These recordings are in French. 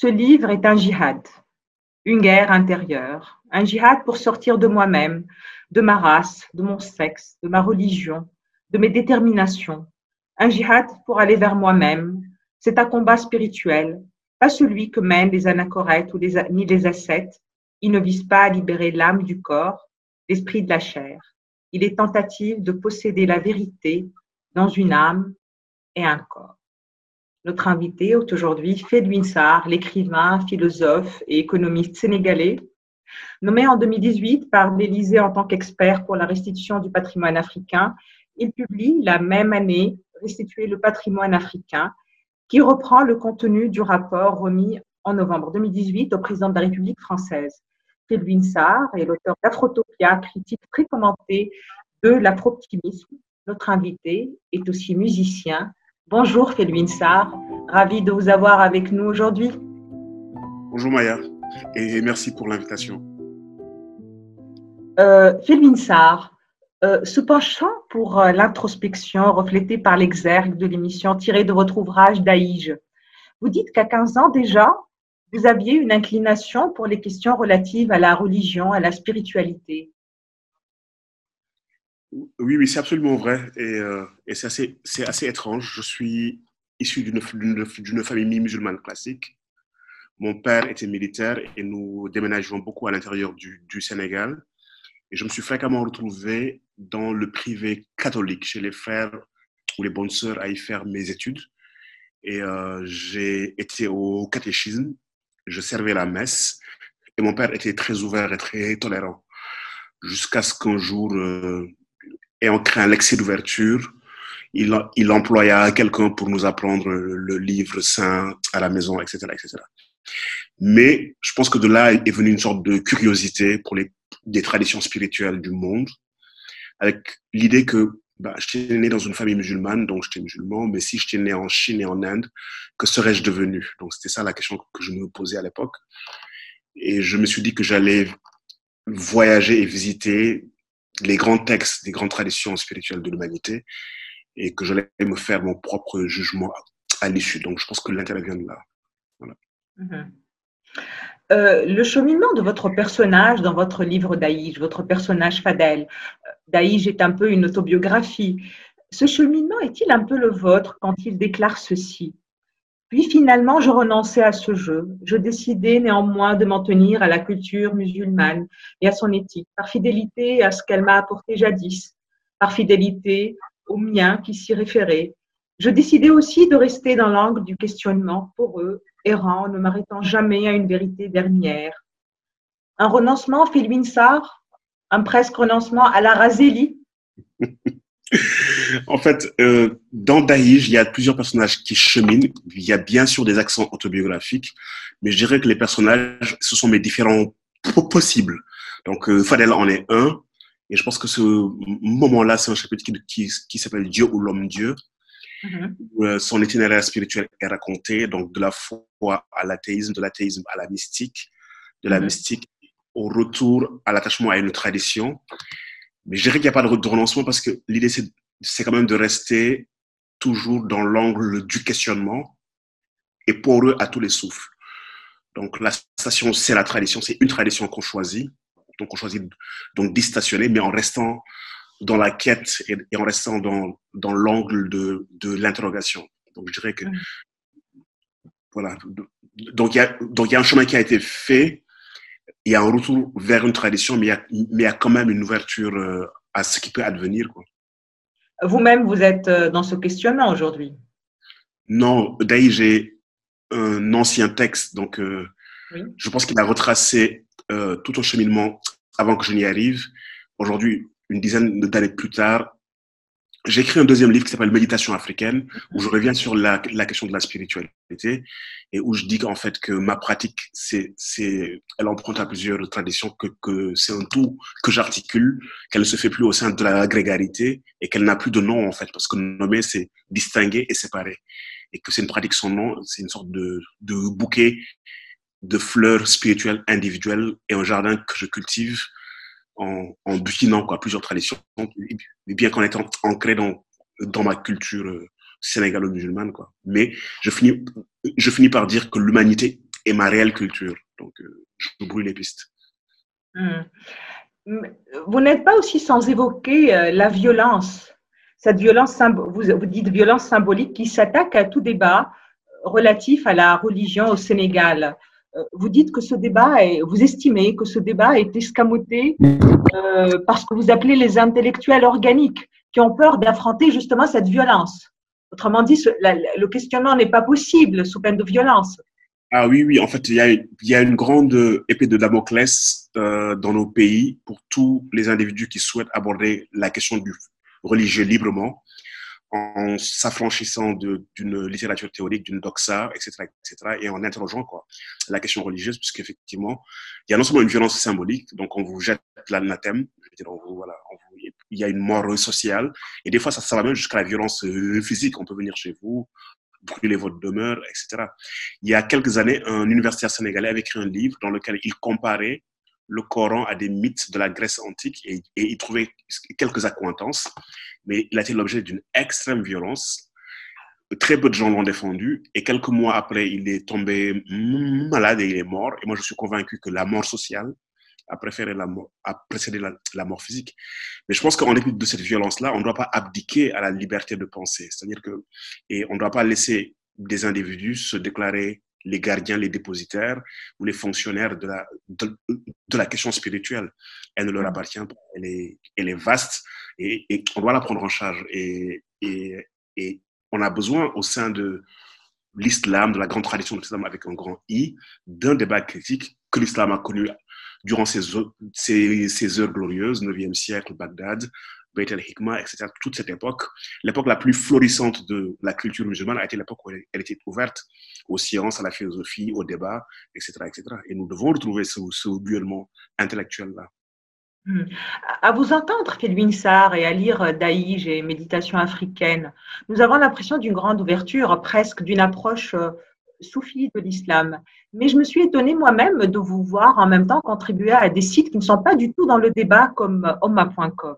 Ce livre est un djihad, une guerre intérieure, un djihad pour sortir de moi-même, de ma race, de mon sexe, de ma religion, de mes déterminations, un djihad pour aller vers moi-même. C'est un combat spirituel, pas celui que mènent les anachorètes ou les, ni les ascètes. Il ne vise pas à libérer l'âme du corps, l'esprit de la chair. Il est tentative de posséder la vérité dans une âme et un corps. Notre invité aujourd'hui Fedwin Sarr, l'écrivain, philosophe et économiste sénégalais. Nommé en 2018 par l'Élysée en tant qu'expert pour la restitution du patrimoine africain, il publie la même année Restituer le patrimoine africain, qui reprend le contenu du rapport remis en novembre 2018 au président de la République française. Fedwin Sarr est l'auteur d'Afrotopia, critique très commentée de l'afro-optimisme. Notre invité est aussi musicien, Bonjour Felwin Sarr, ravi de vous avoir avec nous aujourd'hui. Bonjour Maya et merci pour l'invitation. Euh, Sarr, euh, se penchant pour euh, l'introspection reflétée par l'exergue de l'émission tirée de votre ouvrage Daïge, vous dites qu'à 15 ans déjà, vous aviez une inclination pour les questions relatives à la religion, à la spiritualité. Oui, oui, c'est absolument vrai. Et, euh, c'est assez, étrange. Je suis issu d'une famille musulmane classique. Mon père était militaire et nous déménageons beaucoup à l'intérieur du, du, Sénégal. Et je me suis fréquemment retrouvé dans le privé catholique, chez les frères ou les bonnes sœurs à y faire mes études. Et euh, j'ai été au catéchisme, je servais la messe. Et mon père était très ouvert et très tolérant. Jusqu'à ce qu'un jour, euh, et on crée un l'excès d'ouverture. Il, il employa quelqu'un pour nous apprendre le livre saint à la maison, etc., etc. Mais je pense que de là est venue une sorte de curiosité pour les des traditions spirituelles du monde, avec l'idée que bah, j'étais né dans une famille musulmane, donc j'étais musulman, mais si j'étais né en Chine et en Inde, que serais-je devenu? Donc c'était ça la question que je me posais à l'époque. Et je me suis dit que j'allais voyager et visiter les grands textes des grandes traditions spirituelles de l'humanité et que j'allais me faire mon propre jugement à l'issue. Donc, je pense que l'intérêt vient de là. Mhm. Euh, le cheminement de votre personnage dans votre livre Daïj, votre personnage Fadel, euh, Daïj est un peu une autobiographie. Ce cheminement est-il un peu le vôtre quand il déclare ceci? Puis finalement, je renonçais à ce jeu. Je décidais néanmoins de m'en tenir à la culture musulmane et à son éthique, par fidélité à ce qu'elle m'a apporté jadis, par fidélité aux miens qui s'y référaient. Je décidais aussi de rester dans l'angle du questionnement pour eux, errant, ne m'arrêtant jamais à une vérité dernière. Un renoncement, Phil Winsar, un presque renoncement à la Razélie? en fait, euh, dans Daïj, il y a plusieurs personnages qui cheminent. Il y a bien sûr des accents autobiographiques, mais je dirais que les personnages, ce sont mes différents possibles. Donc, euh, Fadel en est un. Et je pense que ce moment-là, c'est un chapitre qui, qui, s'appelle Dieu ou l'homme-dieu. Mm-hmm. Euh, son itinéraire spirituel est raconté, donc de la foi à l'athéisme, de l'athéisme à la mystique, de la mm-hmm. mystique au retour à l'attachement à une tradition. Mais je dirais qu'il n'y a pas de renoncement parce que l'idée, c'est quand même de rester toujours dans l'angle du questionnement et pour eux à tous les souffles. Donc la station, c'est la tradition, c'est une tradition qu'on choisit. Donc on choisit donc d'y stationner, mais en restant dans la quête et, en restant dans, dans l'angle de, de l'interrogation. Donc je dirais que voilà. Donc il y a donc il y a un chemin qui a été fait il y a un retour vers une tradition, mais il y a, mais il y a quand même une ouverture euh, à ce qui peut advenir. Vous-même, vous êtes euh, dans ce questionnement aujourd'hui? Non, d'ailleurs, j'ai un ancien texte, donc euh, je pense qu'il a retracé tout un cheminement avant que je n'y arrive. Aujourd'hui, une dizaine d'années plus tard, j'ai écrit un deuxième livre qui s'appelle Méditation africaine, où je reviens sur la, question de la spiritualité et où je dis qu'en fait que ma pratique, c'est, c'est, elle emprunte à plusieurs traditions, que, que c'est un tout que j'articule, qu'elle ne se fait plus au sein de la grégarité et qu'elle n'a plus de nom en fait, parce que nommer c'est distinguer et séparer, et que c'est une pratique sans nom, c'est une sorte de, de bouquet de fleurs spirituelles individuelles et un jardin que je cultive en, en quoi, plusieurs traditions, bien qu'en étant ancré dans, dans ma culture euh, sénégalo-musulmane. Quoi. Mais je finis, je finis par dire que l'humanité et ma réelle culture. Donc, euh, je brûle les pistes. Hmm. Vous n'êtes pas aussi sans évoquer euh, la violence, cette violence, vous, vous dites violence symbolique qui s'attaque à tout débat relatif à la religion au Sénégal. Euh, vous dites que ce débat est, vous estimez que ce débat est escamoté euh, parce que vous appelez les intellectuels organiques qui ont peur d'affronter justement cette violence. Autrement dit, le questionnement n'est pas possible sous peine de violence. Ah oui, oui, en fait, il y a, une grande épée de Damoclès euh, dans nos pays pour tous les individus qui souhaitent aborder la question du religieux librement en s'affranchissant d'une littérature théorique, d'une doxa, etc., etc., et en interrogeant quoi, la question religieuse, puisqu'effectivement, il y a non seulement une violence symbolique, donc on vous jette l'anathème, voilà, il y a une mort sociale, et des fois, ça, ça va jusqu'à la violence euh, physique. On peut venir chez vous, brûler votre demeure, etc. Il y a quelques années, un universitaire sénégalais avait écrit un livre dans lequel il comparait le Coran à des mythes de la Grèce antique et, et il trouvait quelques accointances mais il a été l'objet d'une extrême violence. Très peu de gens l'ont défendu et quelques mois après, il est tombé malade et il est mort. Et moi, je suis convaincu que la mort sociale a, préféré la mort, a précédé la, mort physique. Mais je pense qu'en dépit de cette violence-là, on ne doit pas abdiquer à la liberté de penser. C'est-à-dire que, et on ne doit pas laisser des individus se déclarer les gardiens, les dépositaires ou les fonctionnaires de la, de, la question spirituelle. Elle ne leur mm. appartient pas. Elle est, elle est vaste et, et, on doit la prendre en charge. Et, et, et on a besoin au sein de l'islam, de la grande tradition de l'islam avec un grand I, d'un débat critique que l'islam a connu durant ses, ses, ses heures glorieuses, 9e siècle, Bagdad, Beit el-Hikmah, etc. Toute cette époque, l'époque la plus florissante de la culture musulmane a été l'époque où elle était ouverte aux sciences, à la philosophie, au débat, etc. etc. Et nous devons retrouver ce, ce intellectuel-là. Hmm. À vous entendre, Kelvin Sarr, et à lire Daïj et Méditation africaine, nous avons l'impression d'une grande ouverture, presque d'une approche euh, soufie de l'islam. Mais je me suis étonnée moi-même de vous voir en même temps contribuer à des sites qui ne sont pas du tout dans le débat comme Omma.com.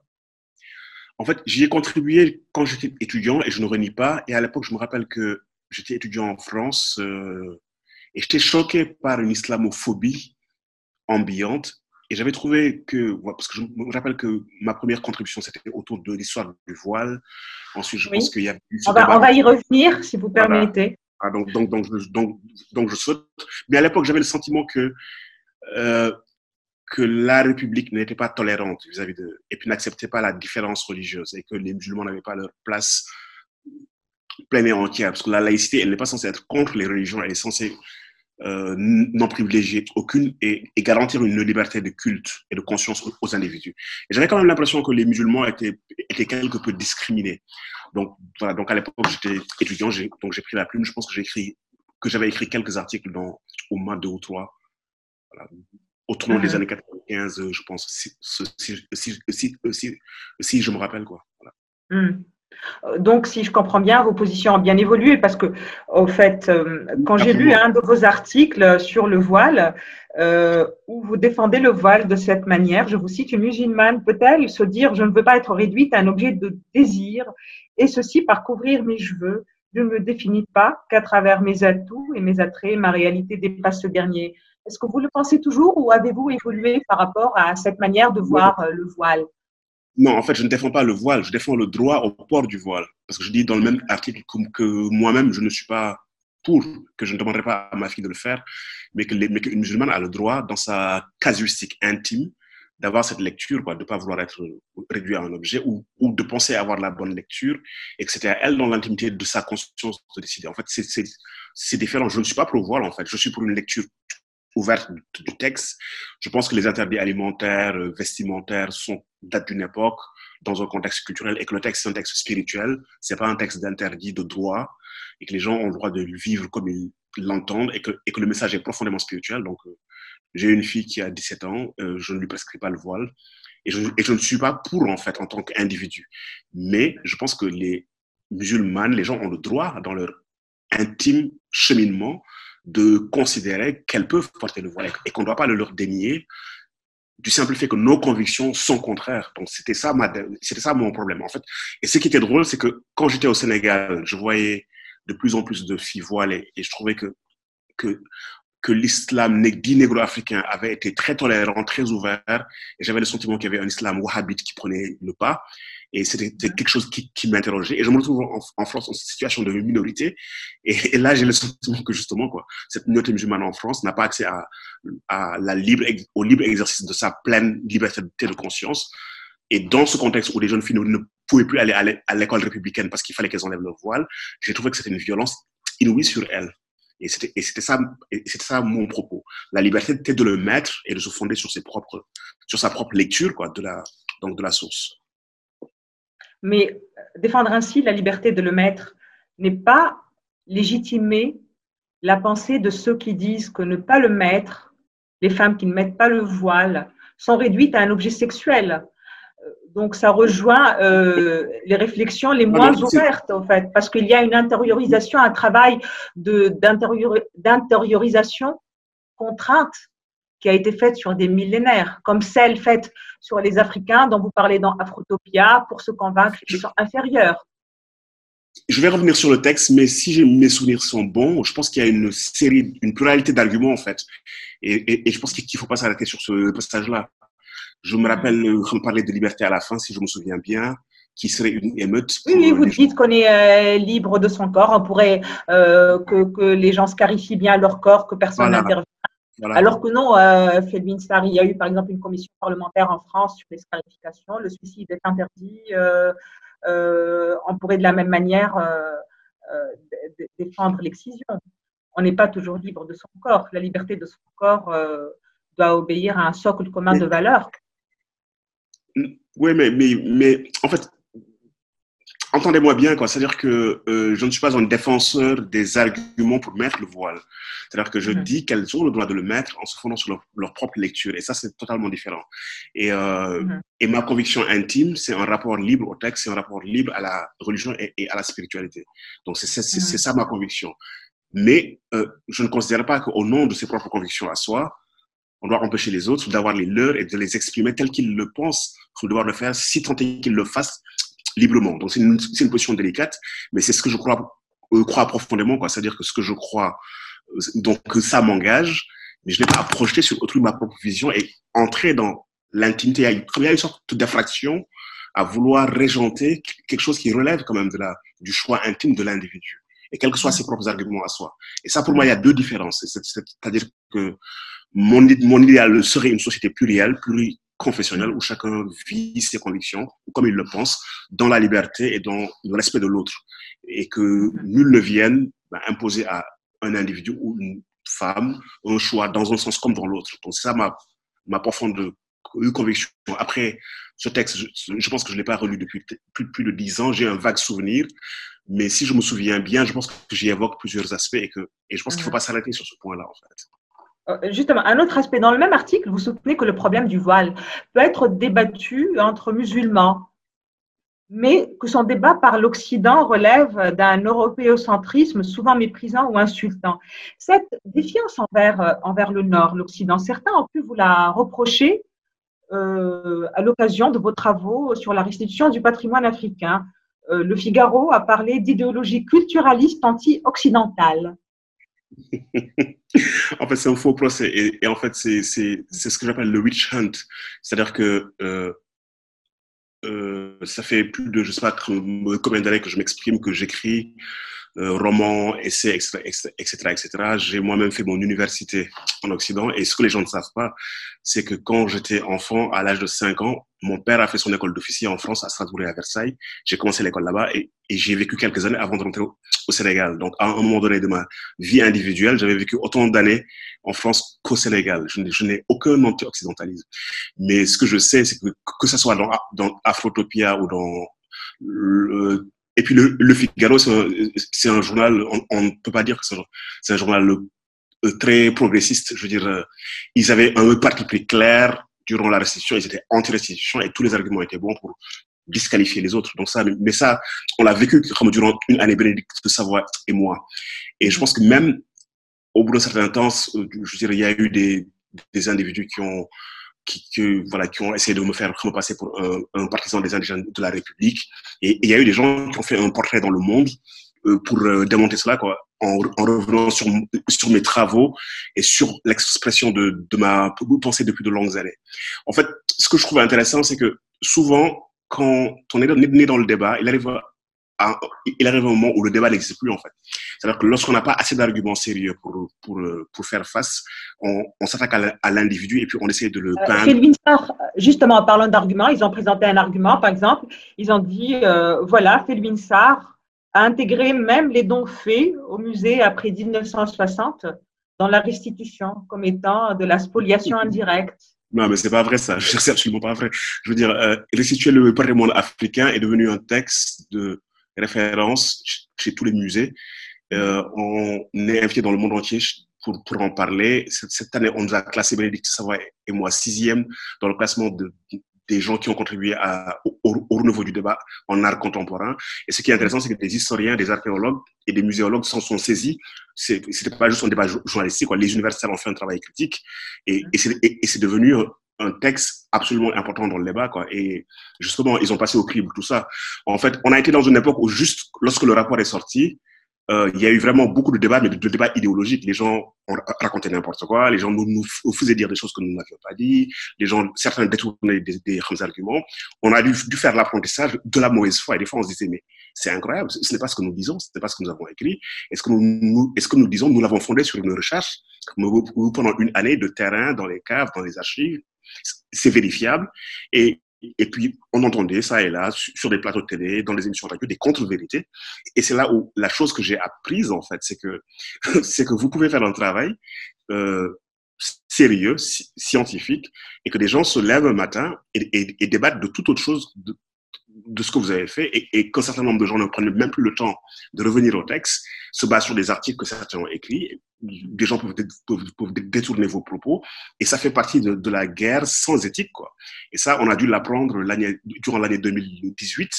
En fait, j'y ai contribué quand j'étais étudiant et je ne renie pas. Et à l'époque, je me rappelle que j'étais étudiant en France euh, et j'étais choqué par une islamophobie ambiante. Et j'avais trouvé que, parce que je me rappelle que ma première contribution, c'était autour de l'histoire du voile. Ensuite, je pense qu'il y a on va, on va, y revenir, si vous permettez. Ah, donc, donc, donc, donc, donc, je saute. Mais à l'époque, j'avais le sentiment que euh, que la République n'était pas tolérante vis-à-vis de, et puis n'acceptait pas la différence religieuse et que les musulmans n'avaient pas leur place pleine et entière. Parce que la laïcité, elle n'est pas censée être contre les religions, elle est censée euh, n'en privilégier aucune et, garantir une liberté de culte et de conscience aux, individus. Et j'avais quand même l'impression que les musulmans étaient, étaient quelque peu discriminés. Donc, voilà, donc à l'époque, j'étais étudiant, donc j'ai pris la plume. Je pense que j'ai écrit, que j'avais écrit quelques articles dans au moins deux ou trois. Voilà, au tournant des années 95, je pense, si, si, si, si, je me rappelle. Quoi. Voilà. Hmm. Donc, si je comprends bien, vos positions ont bien évolué parce que, au fait, euh, quand j'ai lu un de vos articles sur le voile, euh, où vous défendez le voile de cette manière, je vous cite, une musulmane peut-elle se dire je ne veux pas être réduite à un objet de désir, et ceci par couvrir mes cheveux? Je ne me définis pas qu'à travers mes atouts et mes attraits, ma réalité dépasse ce dernier. Est-ce que vous le pensez toujours ou avez-vous évolué par rapport à cette manière de voir euh, le voile? Non, en fait, je ne défends pas le voile, je défends le droit au port du voile. Parce que je dis dans le même article que, moi-même, je ne suis pas pour, que je ne demanderai pas à ma fille de le faire, mais qu'une qu musulmane a le droit, dans sa casuistique intime, d'avoir cette lecture, quoi, de ne pas vouloir être réduit à un objet ou, ou, de penser avoir la bonne lecture et que c'était à elle, dans l'intimité de sa conscience, de décider. En fait, c'est différent. Je ne suis pas pour le voile, en fait. Je suis pour une lecture ouverte du texte. Je pense que les interdits alimentaires, euh, vestimentaires sont datent d'une époque, dans un contexte culturel, et que le texte est un texte spirituel, c'est pas un texte d'interdit de droit, et que les gens ont le droit de vivre comme ils l'entendent, et que, et que le message est profondément spirituel. Donc, euh, j'ai une fille qui a 17 ans, euh, je ne lui prescris pas le voile, et je, et je ne suis pas pour, en fait, en tant qu'individu. Mais je pense que les musulmanes, les gens ont le droit, dans leur intime cheminement, de considérer qu'elles peuvent porter le voile et qu'on ne doit pas le leur dénier du simple fait que nos convictions sont contraires. Donc, c'était ça, c'était ça mon problème, en fait. Et ce qui était drôle, c'est que quand j'étais au Sénégal, je voyais de plus en plus de filles voilées et je trouvais que, que que l'islam dit négro-africain avait été très tolérant, très ouvert, et j'avais le sentiment qu'il y avait un islam wahhabite qui prenait le pas. Et c'était quelque chose qui, qui m'interrogeait. Et je me retrouve en, France en situation de minorité. Et, là, j'ai le sentiment que justement, quoi, cette minorité musulmane en France n'a pas accès à, la libre, au libre exercice de sa pleine liberté de conscience. Et dans ce contexte où les jeunes filles ne pouvaient plus aller à l'école républicaine parce qu'il fallait qu'elles enlèvent leur voile, j'ai trouvé que c'était une violence inouïe sur elles. Et c'était ça, ça mon propos. La liberté était de le mettre et de se fonder sur, ses propres, sur sa propre lecture quoi, de, la, donc de la source. Mais défendre ainsi la liberté de le mettre n'est pas légitimer la pensée de ceux qui disent que ne pas le mettre, les femmes qui ne mettent pas le voile, sont réduites à un objet sexuel. Donc ça rejoint euh, les réflexions les moins ouvertes en fait, parce qu'il y a une intériorisation, un travail d'intériorisation contrainte qui a été faite sur des millénaires, comme celle faite sur les Africains dont vous parlez dans Afrotopia, pour se convaincre qu'ils sont inférieurs. Je vais revenir sur le texte, mais si mes souvenirs sont bons, je pense qu'il y a une série, une pluralité d'arguments en fait, et, et je pense qu'il ne faut pas s'arrêter sur ce passage-là. Je me rappelle, euh, on parlait de liberté à la fin, si je me souviens bien, qui serait une émeute. Oui, vous dites qu'on est euh, libre de son corps. On pourrait euh, que, que, les gens scarifient bien leur corps, que personne Alors que non, euh, Felvin il y a eu par exemple une commission parlementaire en France sur les scarifications. Le suicide est interdit. on pourrait de la même manière défendre l'excision. On n'est pas toujours libre de son corps. La liberté de son corps doit obéir à un socle commun de valeurs. Oui, mais, mais, mais en fait, entendez-moi bien, quoi. C'est-à-dire que euh, je ne suis pas un défenseur des arguments pour mettre le voile. C'est-à-dire que je dis qu'elles ont le droit de le mettre en se fondant sur leur, propre lecture. Et ça, c'est totalement différent. Et, euh, et ma conviction intime, c'est un rapport libre au texte, c'est un rapport libre à la religion et, à la spiritualité. Donc, c'est mm-hmm. ça ma conviction. Mais euh, je ne considère pas qu'au nom de ses propres convictions à soi, on doit empêcher les autres d'avoir les leurs et de les exprimer tels qu'ils le pensent, faut devoir le faire, si tant est qu'ils le fassent librement. Donc, c'est une, une, position délicate, mais c'est ce que je crois, euh, crois profondément, quoi. C'est-à-dire que ce que je crois, euh, donc, que ça m'engage, mais je n'ai pas à projeter sur autrui ma propre vision et entrer dans l'intimité. Il y a une sorte d'infraction à vouloir régenter quelque chose qui relève quand même de la, du choix intime de l'individu et quels que soient ses propres arguments à soi. Et ça, pour moi, il y a deux différences. C'est-à-dire que mon, mon idéal serait une société plurielle, pluriconfessionnelle, où chacun vit ses convictions comme il le pense, dans la liberté et dans le respect de l'autre. Et que nul ne vienne ben, imposer à un individu ou une femme un choix dans un sens comme dans l'autre. Donc, c'est ça ma, ma profonde conviction. Après, ce texte, je, pense que je ne l'ai pas relu depuis plus, plus de dix ans. J'ai un vague souvenir. Mais si je me souviens bien, je pense que j'y évoque plusieurs aspects et, que, et je pense qu'il ne faut pas s'arrêter sur ce point-là, en fait. Euh, justement, un autre aspect, dans le même article, vous soutenez que le problème du voile peut être débattu entre musulmans, mais que son débat par l'Occident relève d'un européocentrisme souvent méprisant ou insultant. Cette défiance envers, euh, envers le Nord, l'Occident, certains ont pu vous la reprocher euh, à l'occasion de vos travaux sur la restitution du patrimoine africain. le Figaro a parlé d'idéologie culturaliste anti-occidentale. en fait, c'est un faux procès. Et, en fait, c'est ce que j'appelle le witch hunt. C'est-à-dire que euh, euh, ça fait plus de, je sais pas combien d'années que je m'exprime, que j'écris, romans, essais, etc., etc., etc. J'ai moi-même fait mon université en Occident et ce que les gens ne savent pas, c'est que quand j'étais enfant, à l'âge de 5 ans, mon père a fait son école d'officier en France, à Strasbourg et à Versailles. J'ai commencé l'école là-bas et, et j'ai vécu quelques années avant de rentrer au, Sénégal. Donc, à un moment donné de ma vie individuelle, j'avais vécu autant d'années en France qu'au Sénégal. Je, n'ai aucun anti-occidentalisme. Mais ce que je sais, c'est que que ce soit dans, dans Afrotopia ou dans le, et puis le, le Figaro, c'est un, journal, on ne peut pas dire que c'est un, un, journal euh, très progressiste. Je veux dire, euh, ils avaient un parti plus clair durant la restitution, ils étaient anti-restitution et tous les arguments étaient bons pour disqualifier les autres. Donc ça, mais ça, on l'a vécu comme durant une année, Bénédicte de Savoie et moi. Et je pense que même au bout d'un certain temps, euh, je veux dire, il y a eu des, des individus qui ont qui, voilà, qui ont essayé de me faire me passer pour un, un, partisan des indigènes de la République. Et il y a eu des gens qui ont fait un portrait dans le monde pour démonter cela, quoi, en, en revenant sur, sur mes travaux et sur l'expression de, de ma pensée depuis de longues années. En fait, ce que je trouve intéressant, c'est que souvent, quand on est né dans le débat, il arrive il arrive un moment où le débat n'existe plus en fait. C'est-à-dire que lorsqu'on n'a pas assez d'arguments sérieux pour, pour, pour faire face, on, on s'attaque à l'individu et puis on essaie de le peindre. Euh, justement, en parlant d'arguments, ils ont présenté un argument, par exemple, ils ont dit, euh, voilà, Felwin Sarr a intégré même les dons faits au musée après 1960 dans la restitution comme étant de la spoliation indirecte. Non, mais c'est pas vrai ça. C'est absolument pas vrai. Je veux dire, euh, restituer le patrimoine africain est devenu un texte de référence chez tous les musées. Euh, on est invité dans le monde entier pour, pour en parler. Cette, année, on nous a classé, Bénédicte Savoie et moi, sixième dans le classement de, des gens qui ont contribué au, au, renouveau du débat en art contemporain. Et ce qui est intéressant, c'est que des historiens, des archéologues et des muséologues s'en sont saisis. C'était pas juste un débat journalistique. Les universitaires ont fait un travail critique et, et c'est devenu un texte absolument important dans le débat, quoi. Et justement, ils ont passé au crible tout ça. En fait, on a été dans une époque où juste lorsque le rapport est sorti, euh, il y a eu vraiment beaucoup de débats, mais de, débats idéologiques. Les gens ont raconté n'importe quoi, les gens nous, nous, faisaient dire des choses que nous n'avions pas dit, les gens, certains détournaient des, arguments. On a dû, faire l'apprentissage de la mauvaise foi. Et des fois, on se disait, mais c'est incroyable, ce n'est pas ce que nous disons, ce n'est pas ce que nous avons écrit. Est-ce que nous, est-ce que nous disons, nous l'avons fondé sur une recherche? Pendant une année de terrain dans les caves, dans les archives, c'est vérifiable. Et, et puis, on entendait ça et là, sur des plateaux de télé, dans les émissions de radio, des contre-vérités. Et c'est là où la chose que j'ai apprise, en fait, c'est que, c'est que vous pouvez faire un travail euh, sérieux, scientifique, et que des gens se lèvent un matin et, et, et débattent de toute autre chose, de ce que vous avez fait et, et qu'un certain nombre de gens ne prennent même plus le temps de revenir au texte, se basent sur des articles que certains ont écrits. Des gens peuvent, peuvent, peuvent détourner vos propos et ça fait partie de, de, la guerre sans éthique. Quoi. Et ça, on a dû l'apprendre durant l'année 2018,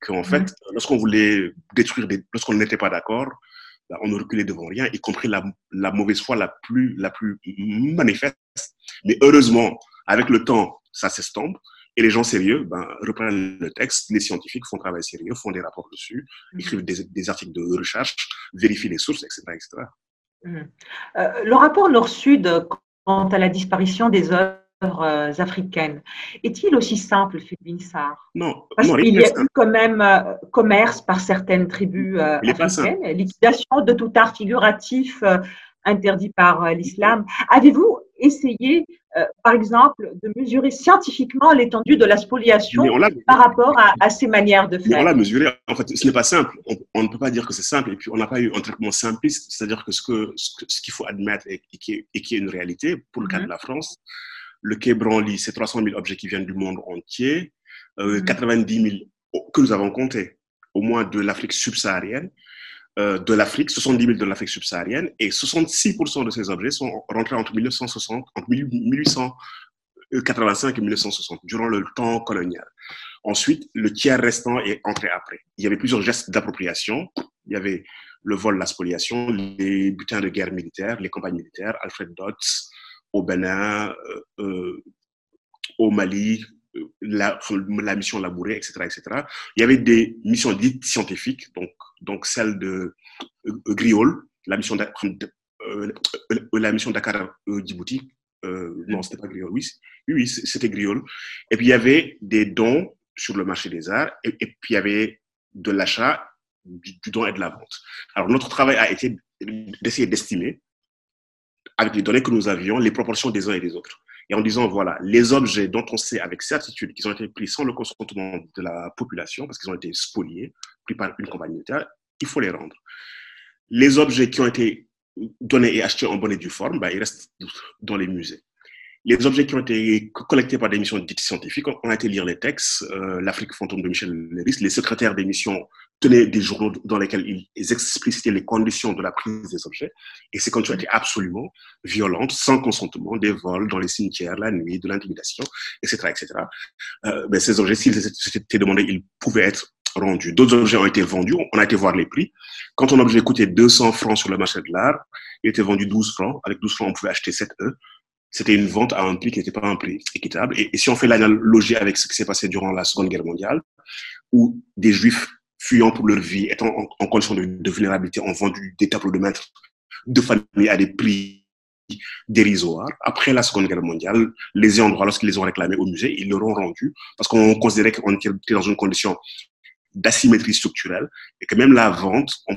qu'en fait, mmh. lorsqu'on voulait détruire, lorsqu'on n'était pas d'accord, bah, on ne reculait devant rien, y compris la, la mauvaise foi la plus, la plus manifeste. Mais heureusement, avec le temps, ça s'estompe. Et les gens sérieux ben, reprennent le texte, les scientifiques font un travail sérieux, font des rapports dessus, mmh. écrivent des, des, articles de recherche, vérifient les sources, etc. etc. Mmh. Euh, le rapport Nord-Sud quant à la disparition des œuvres euh, africaines, est-il aussi simple, Philippe Sarr Non. Parce qu'il y a eu quand même euh, commerce par certaines tribus euh, africaines, liquidation de tout art figuratif euh, interdit par l'islam. Avez-vous essayé euh, par exemple, de mesurer scientifiquement l'étendue de la spoliation par rapport à, à, ces manières de faire. Mais on l'a mesuré. En fait, ce n'est pas simple. On, on, ne peut pas dire que c'est simple. Et puis, on n'a pas eu un traitement simpliste. C'est-à-dire que ce qu'il ce, ce qu'il faut admettre et, et, qui est, et, qui est, une réalité pour le cas -hmm. de la France, le quai Branly, c'est 300 000 objets qui viennent du monde entier, euh, mm -hmm. 90 000 que nous avons compté, au moins de l'Afrique subsaharienne. Euh, de l'Afrique, 70 000 de l'Afrique subsaharienne, et 66% de ces objets sont rentrés entre 1960, entre 1885 et 1960, durant le temps colonial. Ensuite, le tiers restant est entré après. Il y avait plusieurs gestes d'appropriation. Il y avait le vol, la spoliation, les butins de guerre militaire, les campagnes militaires, Alfred Dodds au Bénin, euh, euh, au Mali, la, la, mission labourée, etc., etc. Il y avait des missions dites scientifiques, donc, donc celle de euh, Griol, la mission, euh, mission Dakar euh, Djibouti. Euh, non, c'était pas Griol, oui, oui, c'était Griol. Et puis il y avait des dons sur le marché des arts, et, puis il y avait de l'achat, du don et de la vente. Alors notre travail a été d'essayer d'estimer, avec les données que nous avions, les proportions des uns et des autres et en disant, voilà, les objets dont on sait avec certitude qu'ils ont été pris sans le consentement de la population, parce qu'ils ont été spoliés, pris par une compagnie militaire, il faut les rendre. Les objets qui ont été donnés et achetés en bonne et due forme, bah, ils restent dans les musées. Les objets qui ont été collectés par des missions dites scientifiques, on a été lire les textes, euh, l'Afrique fantôme de Michel Léris, les secrétaires des missions tenaient des journaux dans lesquels ils explicitaient les conditions de la prise des objets. Et ces conditions étaient absolument violentes, sans consentement, des vols dans les cimetières, la nuit, de l'intimidation, etc. etc. Euh, ben ces objets, s'ils étaient demandés, ils pouvaient être rendus. D'autres objets ont été vendus, on a été voir les prix. Quand un objet coûtait 200 francs sur le marché de l'art, il était vendu 12 francs. Avec 12 francs, on pouvait acheter 7 œufs c'était une vente à un prix qui n'était pas un prix équitable. Et, si on fait l'analogie avec ce qui s'est passé durant la Seconde Guerre mondiale, où des Juifs fuyant pour leur vie, étant en, condition de, vulnérabilité, ont vendu des tableaux de maître de famille à des prix dérisoires. Après la Seconde Guerre mondiale, les ayants droit, lorsqu'ils les ont réclamés au musée, ils leur ont rendu parce qu'on considérait qu'on était dans une condition d'asymétrie structurelle et que même la vente, on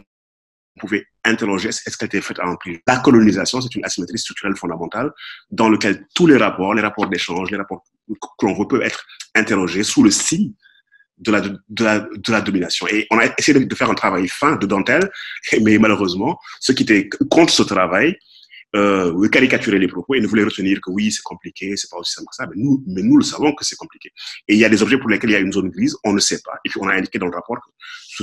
pouvait interroger est-ce qu'elle était faite à un prix. La colonisation, c'est une asymétrie structurelle fondamentale dans laquelle tous les rapports, les rapports d'échange, les rapports que l'on veut peuvent être interrogés sous le signe de la, de la, de la domination. Et on a essayé de faire un travail fin de dentelle, mais malheureusement, ceux qui étaient contre ce travail euh, caricaturer les propos et ne voulait retenir que oui, c'est compliqué, c'est pas aussi simple que ça. Mais nous, mais nous le savons que c'est compliqué. Et il y a des objets pour lesquels il y a une zone grise, on ne sait pas. Et puis on a indiqué dans le rapport que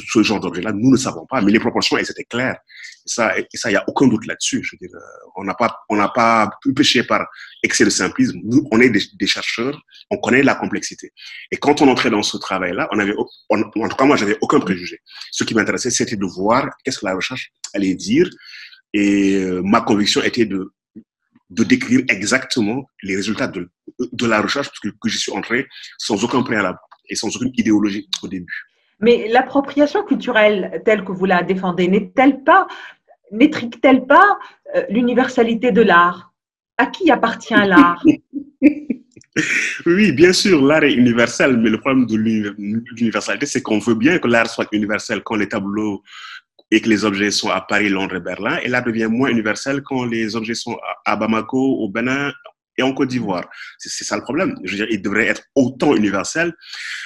ce, genre d'objet-là, nous ne savons pas. Mais les proportions, elles étaient claires. Et ça, et ça, il y a aucun doute là-dessus. Je veux dire, euh, on n'a pas, on n'a pas pu pécher par excès de simplisme. Nous, on est des, des, chercheurs, on connaît la complexité. Et quand on entrait dans ce travail-là, on avait, en tout cas, moi, j'avais aucun préjugé. Ce qui m'intéressait, c'était de voir qu'est-ce que la recherche allait dire et euh, ma conviction était de, de décrire exactement les résultats de, de la recherche que, que je suis entré sans aucun préalable et sans aucune idéologie au début. Mais l'appropriation culturelle telle que vous la défendez n'est-elle pas, n'étrique-t-elle pas euh, l'universalité de l'art? À qui appartient l'art? Oui, bien sûr, l'art est universel, mais le problème de l'universalité, c'est qu'on veut bien que l'art soit universel quand les tableaux et que les objets sont à Paris, Londres et Berlin. Et là devient moins universel quand les objets sont à Bamako, au Bénin et en Côte d'Ivoire. C'est ça le problème. Je veux dire, il devrait être autant universel.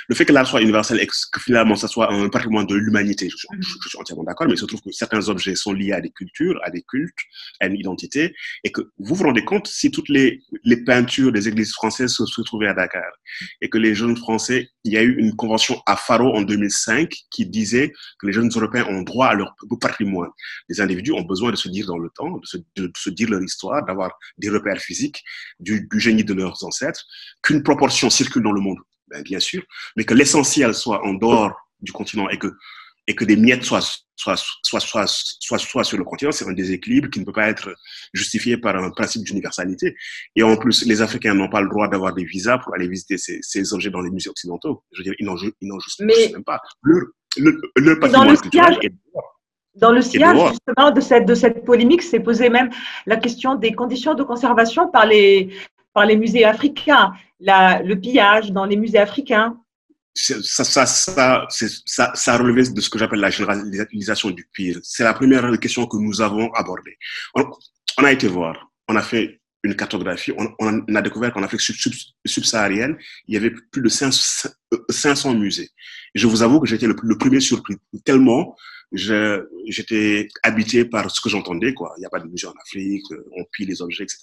Le fait que l'art soit universel et que finalement ça soit un patrimoine de l'humanité, je, suis entièrement d'accord, mais il se trouve que certains objets sont liés à des cultures, à des cultes, à une identité, et que vous vous rendez compte si toutes les, peintures des églises françaises se, se trouvaient à Dakar, et que les jeunes Français, il y a eu une convention à Faro en 2005 qui disait que les jeunes Européens ont droit à leur patrimoine. Les individus ont besoin de se dire dans le temps, de se dire leur histoire, d'avoir des repères physiques, du, du, génie de leurs ancêtres, qu'une proportion circule dans le monde, ben, bien sûr, mais que l'essentiel soit en dehors du continent et que, et que des miettes soient, soient, soient, soient, soient, sur le continent, c'est un déséquilibre qui ne peut pas être justifié par un principe d'universalité. Et en plus, les Africains n'ont pas le droit d'avoir des visas pour aller visiter ces, ces, objets dans les musées occidentaux. Je veux dire, ils n'ont juste mais... même pas. Leur, leur, leur patrimoine culturel est dans le sillage justement de cette, de cette polémique, s'est posé même la question des conditions de conservation par les, par les musées africains, la, le pillage dans les musées africains. Ça, ça, ça, ça, ça relevait de ce que j'appelle la généralisation du pire. C'est la première question que nous avons abordée. On, on, a été voir, on a fait une cartographie, on, on a découvert qu'en Afrique subsaharienne, il y avait plus de 500, 500 musées. Et je vous avoue que j'étais le, le premier surpris, tellement j'étais habité par ce que j'entendais, quoi. Il n'y a pas de musée en Afrique, on pille les objets, etc.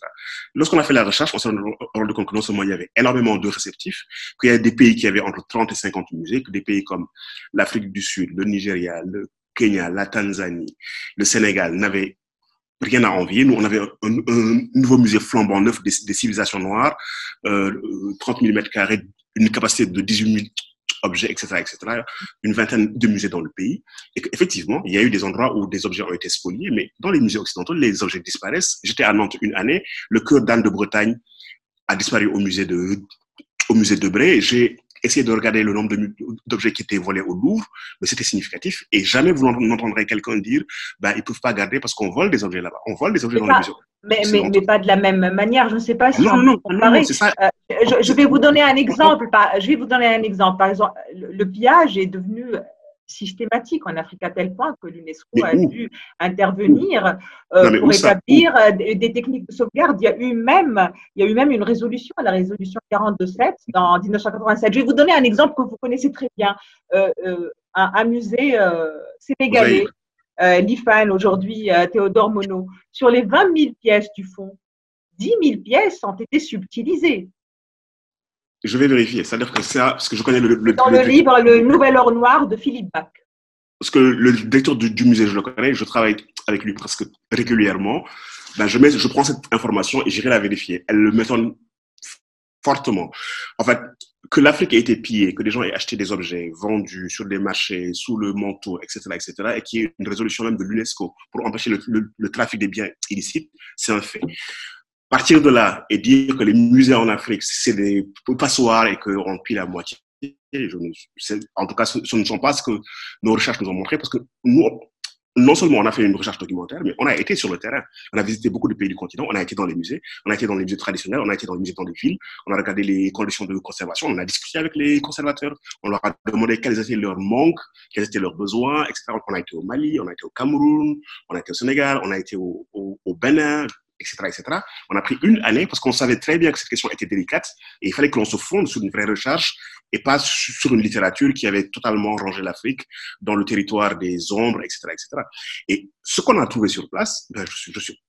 Lorsqu'on a fait la recherche, on s'est rendu compte que non seulement il y avait énormément de réceptifs, qu'il y a des pays qui avaient entre 30 et 50 musées, que des pays comme l'Afrique du Sud, le Nigeria, le Kenya, la Tanzanie, le Sénégal n'avaient rien à envier. Nous, on avait un, nouveau musée flambant neuf des, des civilisations noires, euh, 30 000 mètres carrés, une capacité de 18 000 objets, etc., etc., une vingtaine de musées dans le pays. Et qu'effectivement, il y a eu des endroits où des objets ont été spoliés, mais dans les musées occidentaux, les objets disparaissent. J'étais à Nantes une année, le cœur d'Anne de Bretagne a disparu au musée de, au musée de Bray. J'ai essayé de regarder le nombre d'objets qui étaient volés au Louvre, mais c'était significatif. Et jamais vous n'entendrez quelqu'un dire, bah, ils peuvent pas garder parce qu'on vole des objets là-bas. On vole des objets dans pas, les musées. Mais, mais, mais, pas de la même manière. Je ne sais pas si non, on non. Non, ça... euh, je, je, vais vous donner un exemple. Par, je vais vous donner un exemple. Par exemple, le, le pillage est devenu systématique en Afrique à tel point que l'UNESCO a dû intervenir euh, non, pour établir ça, des, des, techniques de sauvegarde. Il y a eu même, il y a eu même une résolution, la résolution 42.7 dans 1987. Je vais vous donner un exemple que vous connaissez très bien. Euh, euh, un, un, musée sénégalais, oui. l'IFAN aujourd'hui, Théodore Monod, sur les 20 000 pièces du fond, 10 000 pièces ont été subtilisées. Je vais vérifier. C'est-à-dire que ça, parce que je connais le. le dans le, le livre Le Nouvel Or Noir de Philippe Bach. Parce que le directeur du, du, musée, je le connais, je travaille avec lui presque régulièrement. Ben, je, mets, je prends cette information et j'irai la vérifier. Elle me m'étonne fortement. En fait, que l'Afrique ait été pillée, que des gens aient acheté des objets vendus sur des marchés, sous le manteau, etc., etc., et qu'il y ait une résolution même de l'UNESCO pour empêcher le, le, le trafic des biens illicites, c'est un fait partir de là et dire que les musées en Afrique, c'est des passoires et qu'on pille la moitié, en tout cas, ce, ne sont pas ce que nos recherches nous ont montré, parce que nous, non seulement on a fait une recherche documentaire, mais on a été sur le terrain. On a visité beaucoup de pays du continent, on a été dans les musées, on a été dans les musées traditionnels, on a été dans les musées dans les villes, on a regardé les conditions de conservation, on a discuté avec les conservateurs, on leur a demandé quels étaient leurs manques, quels étaient leurs besoins, etc. On a été au Mali, on a été au Cameroun, on a été au Sénégal, on a été au, au, au Bénin, etc.. On a pris une année parce qu'on savait très bien que cette question était délicate et il fallait que l'on se fonde sur une vraie recherche et pas sur une littérature qui avait totalement rangé l'Afrique dans le territoire des ombres, etc., etc. Et ce qu'on a trouvé sur place, ben, je, suis,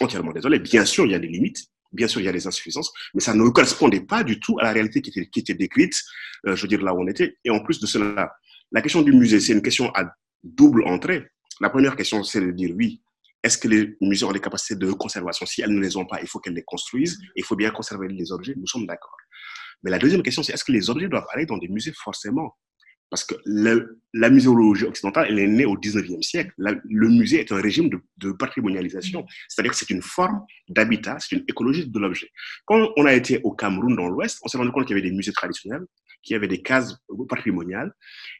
entièrement désolé, bien sûr, il y a des limites, bien sûr, il y a des insuffisances, mais ça ne correspondait pas du tout à la réalité qui était, qui était décrite, euh, je veux dire, là où on était. Et en plus de cela, la question du musée, c'est une question à double entrée. La première question, c'est de dire oui, est-ce que les musées ont des capacités de conservation? Si elles ne les ont pas, il faut qu'elles les construisent. Il faut bien conserver les objets. Nous sommes d'accord. Mais la deuxième question, c'est est-ce que les objets doivent aller dans des musées? Forcément Parce que la muséologie occidentale, elle est née au 19e siècle. le musée est un régime de, patrimonialisation. C'est-à-dire que c'est une forme d'habitat, c'est une écologie de l'objet. Quand on a été au Cameroun, dans l'Ouest, on s'est rendu compte qu'il y avait des musées traditionnels, qu'il y avait des cases patrimoniales,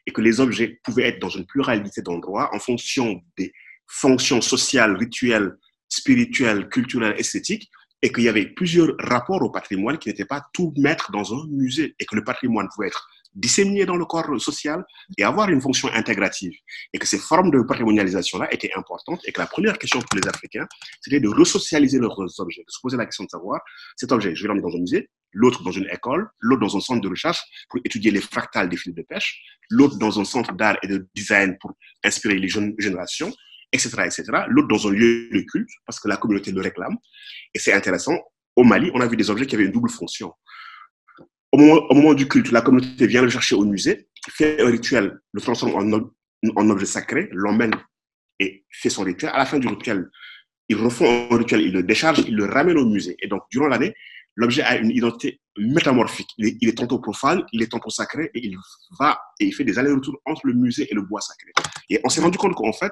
et que les objets pouvaient être dans une pluralité d'endroits en fonction des fonctions sociales, rituelles, spirituelles, culturelles, esthétiques, et qu'il y avait plusieurs rapports au patrimoine qui n'étaient pas tout mettre dans un musée, et que le patrimoine pouvait être disséminé dans le corps social et avoir une fonction intégrative. Et que ces formes de patrimonialisation-là étaient importantes, et que la première question pour les Africains, c'était de resocialiser leurs objets, de se poser la question de savoir, cet objet, je vais l'emmener dans un musée, l'autre dans une école, l'autre dans un centre de recherche pour étudier les fractales des fils de pêche, l'autre dans un centre d'art et de design pour inspirer les jeunes générations, etc., etc. L'autre dans un lieu de culte, parce que la communauté le réclame. Et c'est intéressant. Au Mali, on a vu des objets qui avaient une double fonction. Au moment, du culte, la communauté vient le chercher au musée, fait un rituel, le transforme en, en objet sacré, l'emmène et fait son rituel. À la fin du rituel, ils refont un rituel, ils le déchargent, ils le ramènent au musée. Et donc, durant l'année, l'objet a une identité métamorphique. Il est, il est, tantôt profane, il est tantôt sacré, et il va et il fait des allers-retours entre le musée et le bois sacré. Et on s'est rendu compte qu'en fait,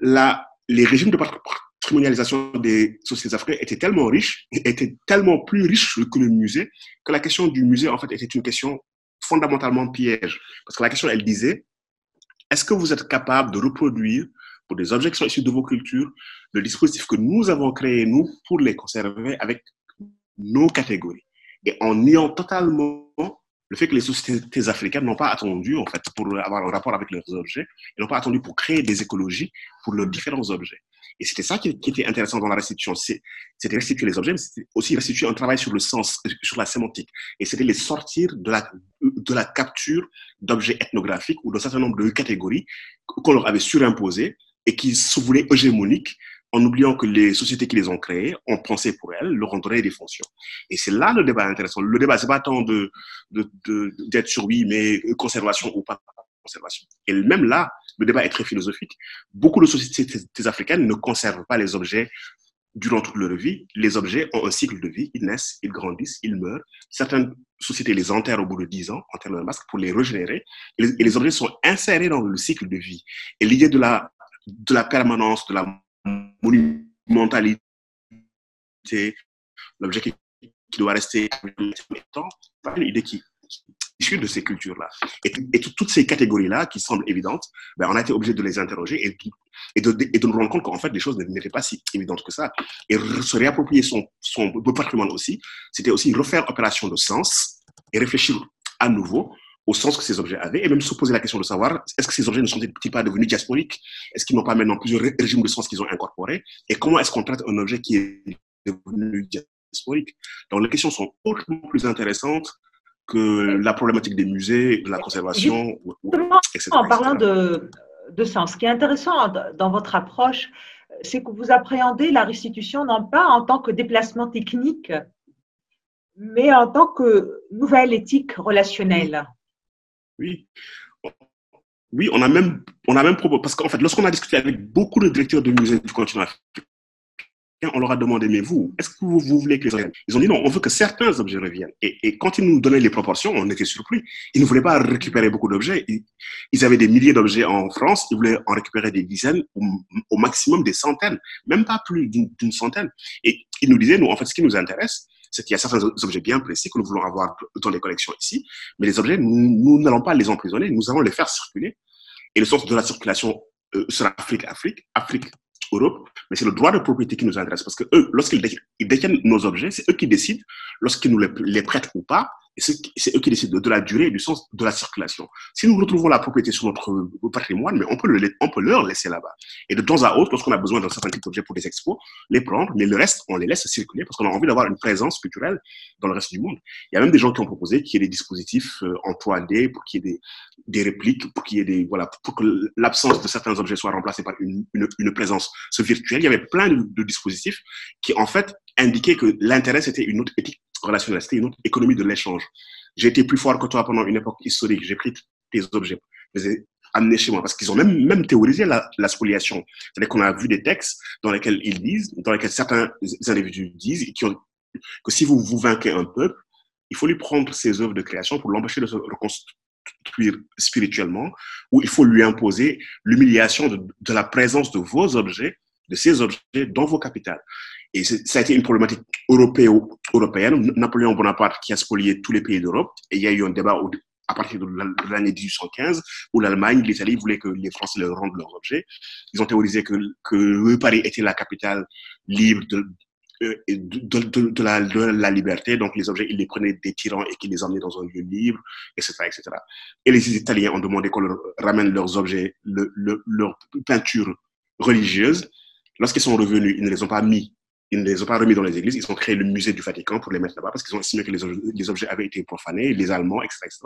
la, les régimes de patrimonialisation des sociétés africaines étaient tellement riches, étaient tellement plus riches que le musée, que la question du musée, en fait, était une question fondamentalement piège. Parce que la question, elle disait, est-ce que vous êtes capable de reproduire, pour des objets qui sont issus de vos cultures, le dispositif que nous avons créé, nous, pour les conserver avec nos catégories? Et en niant totalement le fait que les sociétés africaines n'ont pas attendu, en fait, pour avoir un rapport avec leurs objets, ils n'ont pas attendu pour créer des écologies pour leurs différents objets. Et c'était ça qui, était intéressant dans la restitution. C'était restituer les objets, mais c'était aussi restituer un travail sur le sens, sur la sémantique. Et c'était les sortir de la, de la capture d'objets ethnographiques ou d'un certain nombre de catégories qu'on leur avait surimposées et qui se voulaient hégémoniques en oubliant que les sociétés qui les ont créées ont pensé pour elles, leur ont donné des fonctions. Et c'est là le débat intéressant. Le débat, c'est pas tant de, d'être de, sur oui, mais conservation ou pas conservation. Et même là, le débat est très philosophique. Beaucoup de sociétés africaines ne conservent pas les objets durant toute leur vie. Les objets ont un cycle de vie. Ils naissent, ils grandissent, ils meurent. Certaines sociétés les enterrent au bout de 10 ans, enterrent leur masque pour les régénérer. Et les, et les objets sont insérés dans le cycle de vie. Et l'idée de la, de la permanence, de la monumentalité, l'objet qui, doit rester pas une idée qui, issue de ces cultures-là. Et, toutes ces catégories-là, qui semblent évidentes, ben, on a été obligé de les interroger et, et, de, et de nous rendre compte qu'en fait, les choses n'étaient pas si évidentes que ça. Et se réapproprier son, son patrimoine aussi, c'était aussi refaire opération de sens et réfléchir à nouveau au sens que ces objets avaient, et même se poser la question de savoir est-ce que ces objets ne sont-ils pas devenus diasporiques? Est-ce qu'ils n'ont pas maintenant plusieurs régimes de sens qu'ils ont incorporés? Et comment est-ce qu'on traite un objet qui est devenu diasporique? Donc les questions sont autrement plus intéressantes que la problématique des musées, de la conservation, etc., En parlant de, de sens, ce qui est intéressant dans votre approche, c'est que vous appréhendez la restitution non pas en tant que déplacement technique, mais en tant que nouvelle éthique relationnelle. Oui. Oui, on a même, on a même parce qu'en fait, lorsqu'on a discuté avec beaucoup de directeurs de musées du continent africain, on leur a demandé, mais vous, est-ce que vous, voulez que les objets Ils ont dit non, on veut que certains objets reviennent. Et, quand ils nous donnaient les proportions, on était surpris. Ils ne voulaient pas récupérer beaucoup d'objets. Ils, avaient des milliers d'objets en France, ils voulaient en récupérer des dizaines, au maximum des centaines, même pas plus d'une centaine. Et ils nous disaient, nous, en fait, ce qui nous intéresse, c'est qu'il y a certains objets bien précis que nous voulons avoir dans les collections ici, mais les objets, nous n'allons pas les emprisonner, nous allons les faire circuler. Et le sens de la circulation euh, sera Afrique-Afrique, Afrique Europe, mais c'est le droit de propriété qui nous intéresse parce que eux, lorsqu'ils détiennent nos objets, c'est eux qui décident lorsqu'ils nous les prêtent ou pas c'est eux qui décident de la durée et du sens de la circulation. Si nous retrouvons la propriété sur notre patrimoine, mais on peut, le, on peut leur laisser là-bas. Et de temps à autre, lorsqu'on a besoin d'un certain type d'objets pour des expos, les prendre, mais le reste, on les laisse circuler parce qu'on a envie d'avoir une présence culturelle dans le reste du monde. Il y a même des gens qui ont proposé qu'il y ait des dispositifs euh, en 3D pour qu'il y ait des, des répliques, pour qu'il y ait des, voilà, pour que l'absence de certains objets soit remplacée par une, une, une présence virtuelle. Il y avait plein de, de dispositifs qui, en fait, indiquaient que l'intérêt, c'était une autre éthique relationnelle, c'était une autre économie de l'échange. J'ai été plus fort que toi pendant une époque historique. J'ai pris tes objets, je les ai amenés chez moi parce qu'ils ont même, même théorisé la, spoliation. C'est-à-dire qu'on a vu des textes dans lesquels ils disent, dans lesquels certains individus disent que si vous vous vainquez un peuple, il faut lui prendre ses œuvres de création pour l'empêcher de se reconstruire spirituellement, ou il faut lui imposer l'humiliation de, de la présence de vos objets, de ces objets dans vos capitales. Et ça a été une problématique européenne. Napoléon Bonaparte qui a spolié tous les pays d'Europe. Et il y a eu un débat à partir de l'année 1815 où l'Allemagne, l'Italie voulaient que les Français leur rendent leurs objets. Ils ont théorisé que, que Paris était la capitale libre de, euh, de, la, liberté. Donc, les objets, ils les prenaient des tyrans et qu'ils les emmenaient dans un lieu libre, etc., etc. Et les Italiens ont demandé qu'on leur ramène leurs objets, le, le, leurs peintures religieuses. Lorsqu'ils sont revenus, ils ne les ont pas mis ils ne les ont pas remis dans les églises, ils ont créé le musée du Vatican pour les mettre là-bas parce qu'ils ont estimé que les, les, objets avaient été profanés, les Allemands, etc. etc.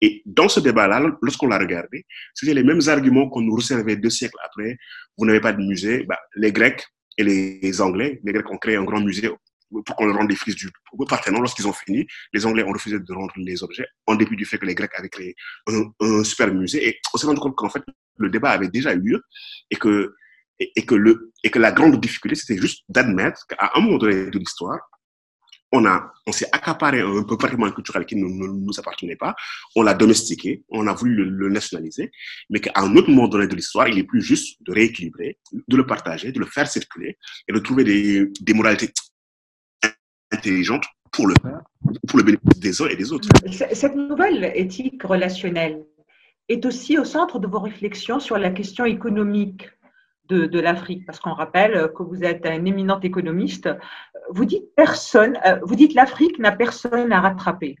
Et dans ce débat-là, lorsqu'on l'a regardé, c'était les mêmes arguments qu'on nous resservait deux siècles après. Vous n'avez pas de musée. Bah, les Grecs et les Anglais, les Grecs ont créé un grand musée pour qu'on rende des frises du Parthenon. Lorsqu'ils ont fini, les Anglais ont refusé de rendre les objets, en dépit du fait que les Grecs avaient créé un, un super musée. Et on s'est rendu compte qu'en fait, le débat avait déjà eu lieu et que et, que, le, et que la grande difficulté, c'était juste d'admettre qu'à un moment donné de l'histoire, on, on s'est accaparé un peu patrimoine culturel qui ne, nous appartenait pas, on l'a domestiqué, on a voulu le, nationaliser, mais qu'à un autre moment donné de l'histoire, il est plus juste de rééquilibrer, de le partager, de le faire circuler et de trouver des, des moralités intelligentes pour le pour le bénéfice des uns et des autres. Cette nouvelle éthique relationnelle est aussi au centre de vos réflexions sur la question économique de, l'Afrique, parce qu'on rappelle que vous êtes un éminent économiste. Vous dites personne, euh, vous dites l'Afrique n'a personne à rattraper.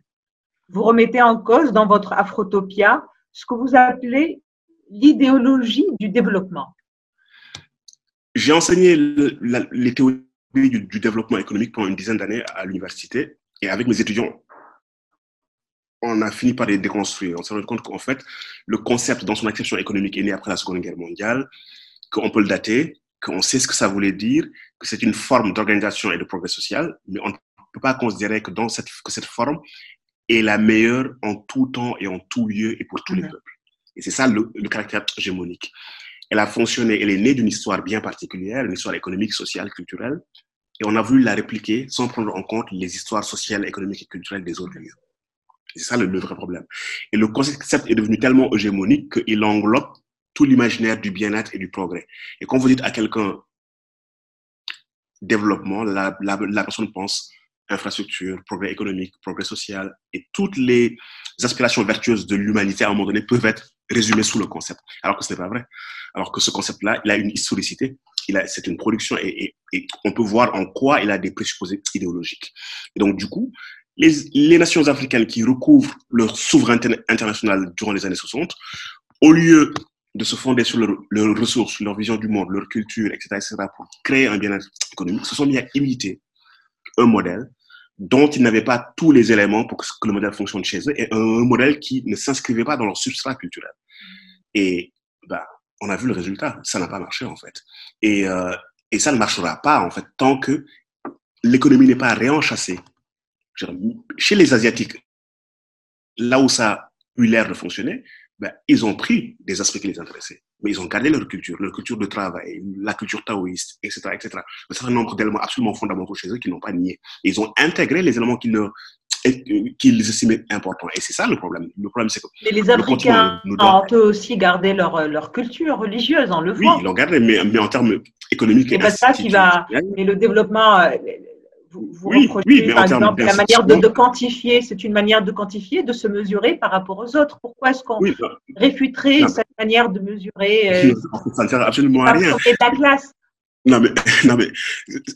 Vous remettez en cause dans votre Afrotopia ce que vous appelez l'idéologie du développement. J'ai enseigné les théories du, du, développement économique pendant une dizaine d'années à l'université et avec mes étudiants, on a fini par les déconstruire. On s'est rendu compte qu'en fait, le concept dans son acception économique est né après la Seconde Guerre mondiale qu'on peut le dater, qu'on sait ce que ça voulait dire, que c'est une forme d'organisation et de progrès social, mais on ne peut pas considérer que, dans cette, que cette forme est la meilleure en tout temps et en tout lieu et pour tous les mm-hmm. peuples. Et c'est ça le, le, caractère hégémonique. Elle a fonctionné, elle est née d'une histoire bien particulière, une histoire économique, sociale, culturelle, et on a voulu la répliquer sans prendre en compte les histoires sociales, économiques et culturelles des autres lieux. C'est ça le, le, vrai problème. Et le concept est devenu tellement hégémonique qu'il englobe l'imaginaire du bien-être et du progrès. Et quand vous dites à quelqu'un développement, la, la, la, personne pense infrastructure, progrès économique, progrès social, et toutes les aspirations vertueuses de l'humanité à un moment donné peuvent être résumées sous le concept, alors que ce n'est pas vrai. Alors que ce concept-là, il a une historicité, c'est une production, et, et, et, on peut voir en quoi il a des présupposés idéologiques. Et donc, du coup, les, les nations africaines qui recouvrent leur souveraineté internationale durant les années 60, au lieu de se fonder sur leurs ressources, leur vision du monde, leur culture, etc., pour créer un bien-être économique, se sont mis à imiter un modèle dont ils n'avaient pas tous les éléments pour que le modèle fonctionne chez eux, et un, modèle qui ne s'inscrivait pas dans leur substrat culturel. Et bah, on a vu le résultat, ça n'a pas marché en fait. Et, euh, et ça ne marchera pas en fait tant que l'économie n'est pas réenchassée. Chez les Asiatiques, là où ça a eu l'air de fonctionner, ben, ils ont pris des aspects qui les intéressaient, mais ils ont gardé leur culture, leur culture de travail, la culture taoïste, etc., etc. Un certain nombre d'éléments absolument fondamentaux chez eux qu'ils n'ont pas nié. ils ont intégré les éléments qu'ils qu'ils estimaient importants. Et c'est ça le problème. Le problème, c'est que. Mais les Africains ont eux aussi gardé leur, leur culture religieuse, en le Oui, ils l'ont gardé, mais, mais en termes économiques et, et, ça qui va, et le développement, vous, oui, reprochez, par exemple, la manière de, quantifier, c'est une manière de quantifier, de se mesurer par rapport aux autres. Pourquoi est-ce qu'on réfuterait cette manière de mesurer euh, Ça ne sert absolument à rien. la classe non mais, non, mais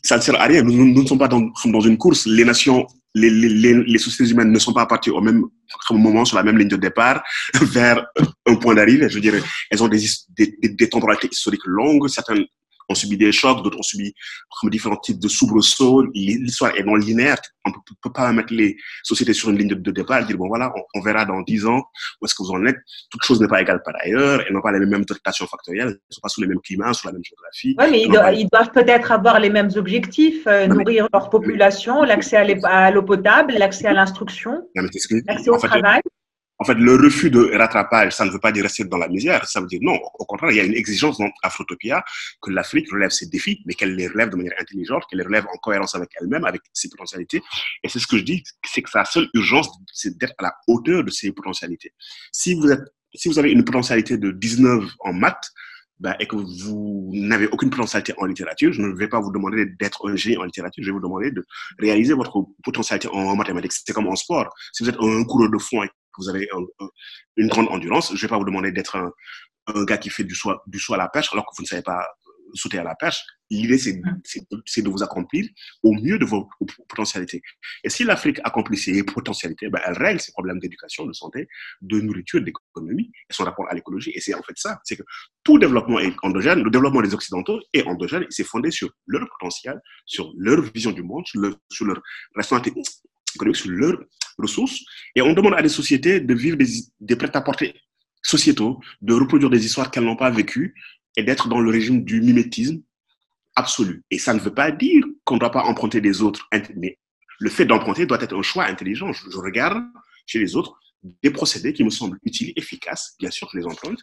ça ne sert à rien. Nous, ne sommes pas dans, dans, une course. Les nations, les, les, les, sociétés humaines ne sont pas parties au même moment, sur la même ligne de départ, vers un point d'arrivée. Je dirais, elles ont des, des, des temporalités historiques longues. Certaines ont subi des chocs, d'autres ont subi différents types de soubresauts. L'histoire est non linéaire. On ne peut pas mettre les sociétés sur une ligne de, départ et dire, bon voilà, on, verra dans dix ans où est-ce que vous en êtes. Toute chose n'est pas égale par ailleurs. Elles n'ont pas les mêmes tractations factorielles. Elles ne sont pas sous les mêmes climats, sous la même géographie. Oui, mais ils, doivent, peut-être avoir les mêmes objectifs, euh, nourrir leur population, l'accès à l'eau potable, l'accès à l'instruction, l'accès au travail. En fait, le refus de rattrapage, ça ne veut pas dire rester dans la misère. Ça veut dire non. Au contraire, il y a une exigence dans Afrotopia que l'Afrique relève ses défis, mais qu'elle les relève de manière intelligente, qu'elle les relève en cohérence avec elle-même, avec ses potentialités. Et c'est ce que je dis, c'est que sa seule urgence, c'est d'être à la hauteur de ses potentialités. Si vous êtes, si vous avez une potentialité de 19 en maths, ben, et que vous n'avez aucune potentialité en littérature, je ne vais pas vous demander d'être un génie en littérature, je vais vous demander de réaliser votre potentialité en mathématiques. C'est comme en sport. Si vous êtes un coureur de fond et vous avez une grande endurance. Je ne vais pas vous demander d'être un, un, gars qui fait du saut, du saut à la pêche alors que vous ne savez pas sauter à la pêche. L'idée, c'est de vous accomplir au mieux de vos potentialités. Et si l'Afrique accomplit ses potentialités, ben, elle règle ses problèmes d'éducation, de santé, de nourriture, d'économie et son rapport à l'écologie. Et c'est en fait ça, c'est que tout développement est endogène, le développement des Occidentaux est endogène et c'est fondé sur leur potentiel, sur leur vision du monde, sur leur, sur leur sur leurs ressources. Et on demande à des sociétés de vivre des, des prêts-à-porter sociétaux, de reproduire des histoires qu'elles n'ont pas vécues et d'être dans le régime du mimétisme absolu. Et ça ne veut pas dire qu'on ne doit pas emprunter des autres, mais le fait d'emprunter doit être un choix intelligent. Je, regarde chez les autres des procédés qui me semblent utiles, efficaces, bien sûr, je les emprunte.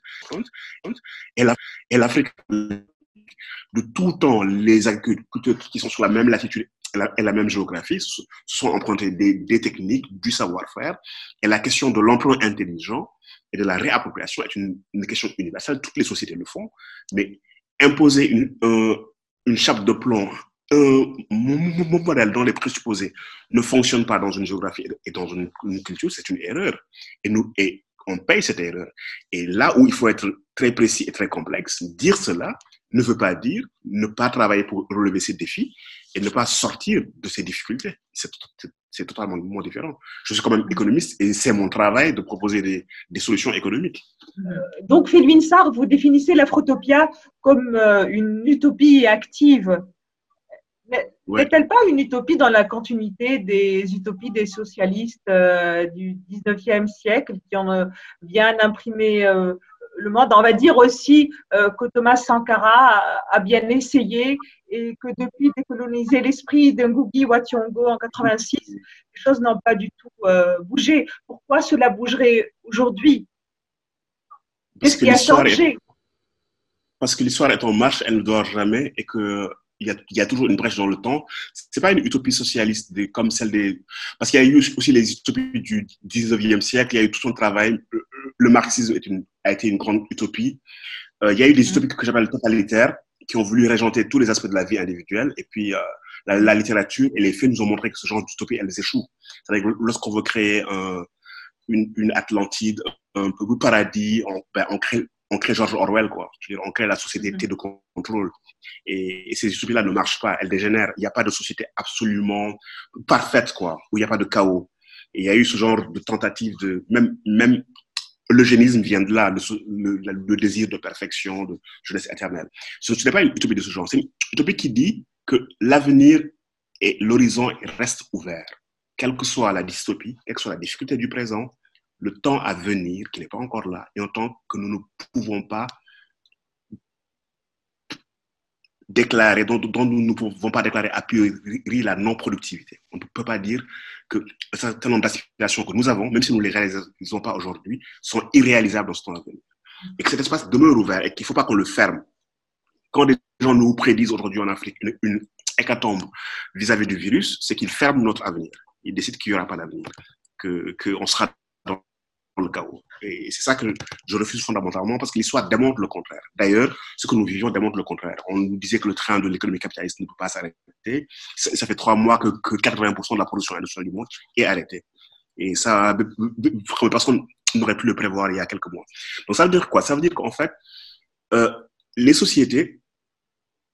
Et l'Afrique, de tout temps, les agriculteurs qui sont sur la même latitude et la même géographie, se sont empruntés des, techniques, du savoir-faire. Et la question de l'emploi intelligent et de la réappropriation est une, une, question universelle. Toutes les sociétés le font. Mais imposer une, une chape de plomb, un modèle dont les présupposés ne fonctionnent pas dans une géographie et dans une, une culture, c'est une erreur. Et, nous, et on paye cette erreur. Et là où il faut être très précis et très complexe, dire cela ne veut pas dire ne pas travailler pour relever ces défis et ne pas sortir de ces difficultés. C'est totalement différent. Je suis quand même économiste et c'est mon travail de proposer des, des solutions économiques. Euh, donc, Philwin Sarr, vous définissez l'Afrotopia comme euh, une utopie active. N'est-elle pas une utopie dans la continuité des utopies des socialistes euh, du 19e siècle qui ont bien imprimé le monde. On va dire aussi euh, que Thomas Sankara a, bien essayé et que depuis décoloniser l'esprit d'Ngugi Wationgo en 86, les choses n'ont pas du tout euh, bougé. Pourquoi cela bougerait aujourd'hui? Qu'est-ce qui a changé? Parce que l'histoire est en marche, elle ne dort jamais et que il y, a, il y, a, toujours une brèche dans le temps. C'est pas une utopie socialiste comme celle des. Parce qu'il y a eu aussi les utopies du 19e siècle, il y a eu tout un travail. Le, marxisme est une, a été une grande utopie. Euh, il y a eu des mm. utopies que j'appelle totalitaires, qui ont voulu régenter tous les aspects de la vie individuelle. Et puis, euh, la, la, littérature et les faits nous ont montré que ce genre d'utopie, elles échouent. C'est-à-dire que lorsqu'on veut créer un, une, une, Atlantide, un peu paradis, on, ben, on crée on crée George Orwell, quoi. Je veux dire, on crée la société de contrôle. Et, et ces utopies-là ne marchent pas, elles dégénèrent. Il n'y a pas de société absolument parfaite, quoi, où il n'y a pas de chaos. Et il y a eu ce genre de tentative de, même, même l'eugénisme vient de là, le, le, désir de perfection, de jeunesse éternelle. Ce, ce n'est pas une utopie de ce genre. C'est une utopie qui dit que l'avenir et l'horizon restent ouverts. Quelle que soit la dystopie, quelle que soit la difficulté du présent, le temps à venir qui n'est pas encore là et en tant que nous ne pouvons pas déclarer, dont, nous ne pouvons pas déclarer a priori la non-productivité. On ne peut pas dire que un certain nombre d'aspirations que nous avons, même si nous ne les réalisons pas aujourd'hui, sont irréalisables dans ce temps à venir. Et que cet espace demeure ouvert et qu'il ne faut pas qu'on le ferme. Quand des gens nous prédisent aujourd'hui en Afrique une, une hécatombe vis-à-vis du virus, c'est qu'ils ferment notre avenir. Ils décident qu'il n'y aura pas d'avenir, qu'on sera le chaos. Et c'est ça que je refuse fondamentalement parce que l'histoire démontre le contraire. D'ailleurs, ce que nous vivions démontre le contraire. On nous disait que le train de l'économie capitaliste ne peut pas s'arrêter. Ça fait trois mois que, que 80% de la production industrielle du monde est arrêtée. Et ça, parce qu'on n'aurait pu le prévoir il y a quelques mois. Donc ça veut dire quoi? Ça veut dire qu'en fait, euh, les sociétés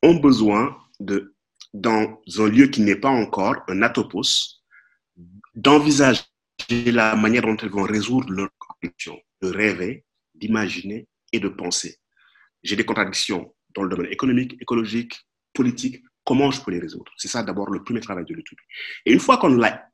ont besoin de, dans un lieu qui n'est pas encore un atopos, d'envisager la manière dont elles vont résoudre leurs de rêver, d'imaginer et de penser. J'ai des contradictions dans le domaine économique, écologique, politique. Comment je peux les résoudre C'est ça d'abord le premier travail de l'étude. Et une fois qu'on l'a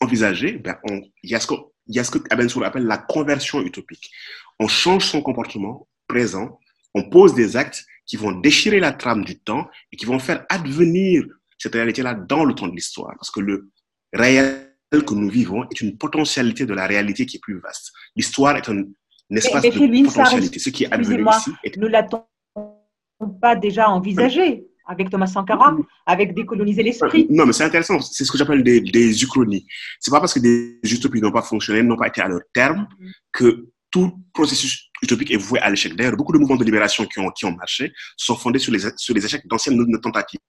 envisagé, ben il y a ce que, il appelle la conversion utopique. On change son comportement présent, on pose des actes qui vont déchirer la trame du temps et qui vont faire advenir cette réalité-là dans le temps de l'histoire. Parce que le réel que nous vivons est une potentialité de la réalité qui est plus vaste. L'histoire est un, espace de potentialité. Ce qui est advenu ici est... Ne l'a-t-on pas déjà envisagé avec Thomas Sankara, avec décoloniser l'esprit? Non, mais c'est intéressant. C'est ce que j'appelle des, des uchronies. C'est pas parce que des utopies n'ont pas fonctionné, n'ont pas été à leur terme, mm-hmm. que tout processus utopique est voué à l'échec. D'ailleurs, beaucoup de mouvements de libération qui ont, qui ont marché sont fondés sur les, sur les échecs d'anciennes tentatives.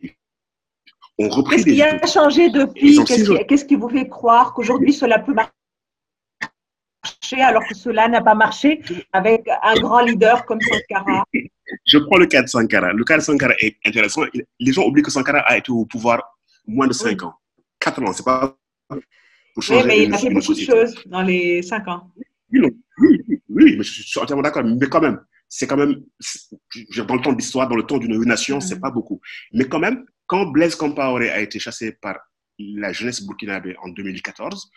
Qu'est-ce qui a changé depuis? Qu'est-ce qui, vous fait croire qu'aujourd'hui cela peut marcher alors que cela n'a pas marché avec un grand leader comme Sankara? Je prends le cas de Sankara. Le cas de Sankara est intéressant. Les gens oublient que Sankara a été au pouvoir moins de 5 ans. 4 ans, c'est pas pour changer. Oui, mais il a fait beaucoup de choses dans les 5 ans. Oui, oui, mais je suis entièrement d'accord. Mais quand même, c'est quand même, dans le temps de l'histoire, dans le temps d'une nation, c'est mm. pas beaucoup. Mais quand même, quand Blaise Compaoré a été chassé par la jeunesse burkinabé en 2014,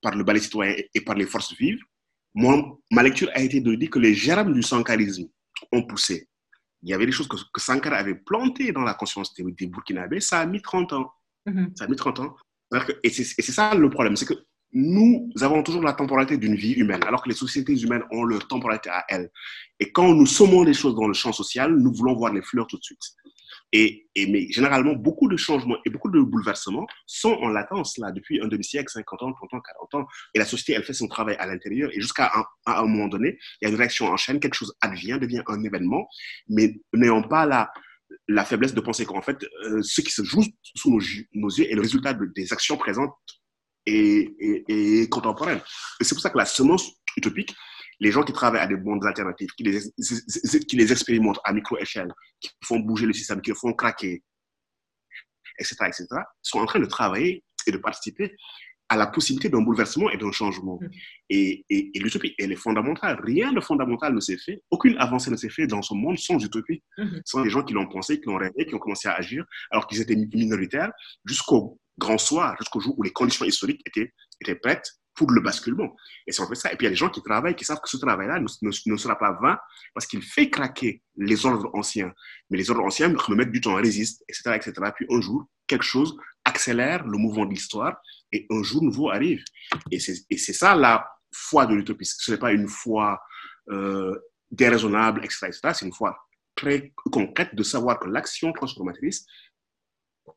par le balai citoyen et par les forces vives, ma lecture a été de dire que les germes du sankarisme ont poussé. Il y avait des choses que, Sankara avait plantées dans la conscience des, Burkinabés. Ça a mis 30 ans. Mm-hmm. Ça a mis 30 ans. Et c'est ça le problème, c'est que nous avons toujours la temporalité d'une vie humaine, alors que les sociétés humaines ont leur temporalité à elles. Et quand nous sommons les choses dans le champ social, nous voulons voir les fleurs tout de suite. Et, mais généralement, beaucoup de changements et beaucoup de bouleversements sont en latence là depuis un demi-siècle, 50 ans, 30 ans, 40 ans. Et la société, elle fait son travail à l'intérieur. Et jusqu'à un, moment donné, il y a une réaction en chaîne, quelque chose advient, devient un événement, mais n'ayons pas la, la faiblesse de penser qu'en fait, euh, ce qui se joue sous nos, yeux est le résultat des actions présentes et, et, et contemporaines. Et c'est pour ça que la semence utopique, les gens qui travaillent à des mondes alternatifs, qui les, qui les expérimentent à micro-échelle, qui font bouger le système, qui le font craquer, etc., etc., sont en train de travailler et de participer à la possibilité d'un bouleversement et d'un changement. Mm. Et, et, et l'utopie, elle est fondamentale. Rien de fondamental ne s'est fait. Aucune avancée ne s'est faite dans ce monde sans utopie. Mm-hmm. Sont des gens qui l'ont pensé, qui l'ont rêvé, qui ont commencé à agir alors qu'ils étaient minoritaires jusqu'au grand soir, jusqu'au jour où les conditions historiques étaient, étaient prêtes pour le basculement. Et c'est ça. Et puis il y a des gens qui travaillent, qui savent que ce travail-là ne, sera pas vain parce qu'il fait craquer les ordres anciens. Mais les ordres anciens remettent du temps, résistent, etc., etc. Puis un jour, quelque chose accélère le mouvement de l'histoire et un jour nouveau arrive. Et c'est ça la foi de l'utopie. Ce n'est pas une foi euh, déraisonnable, etc., etc. C'est une foi très concrète de savoir que l'action transformatrice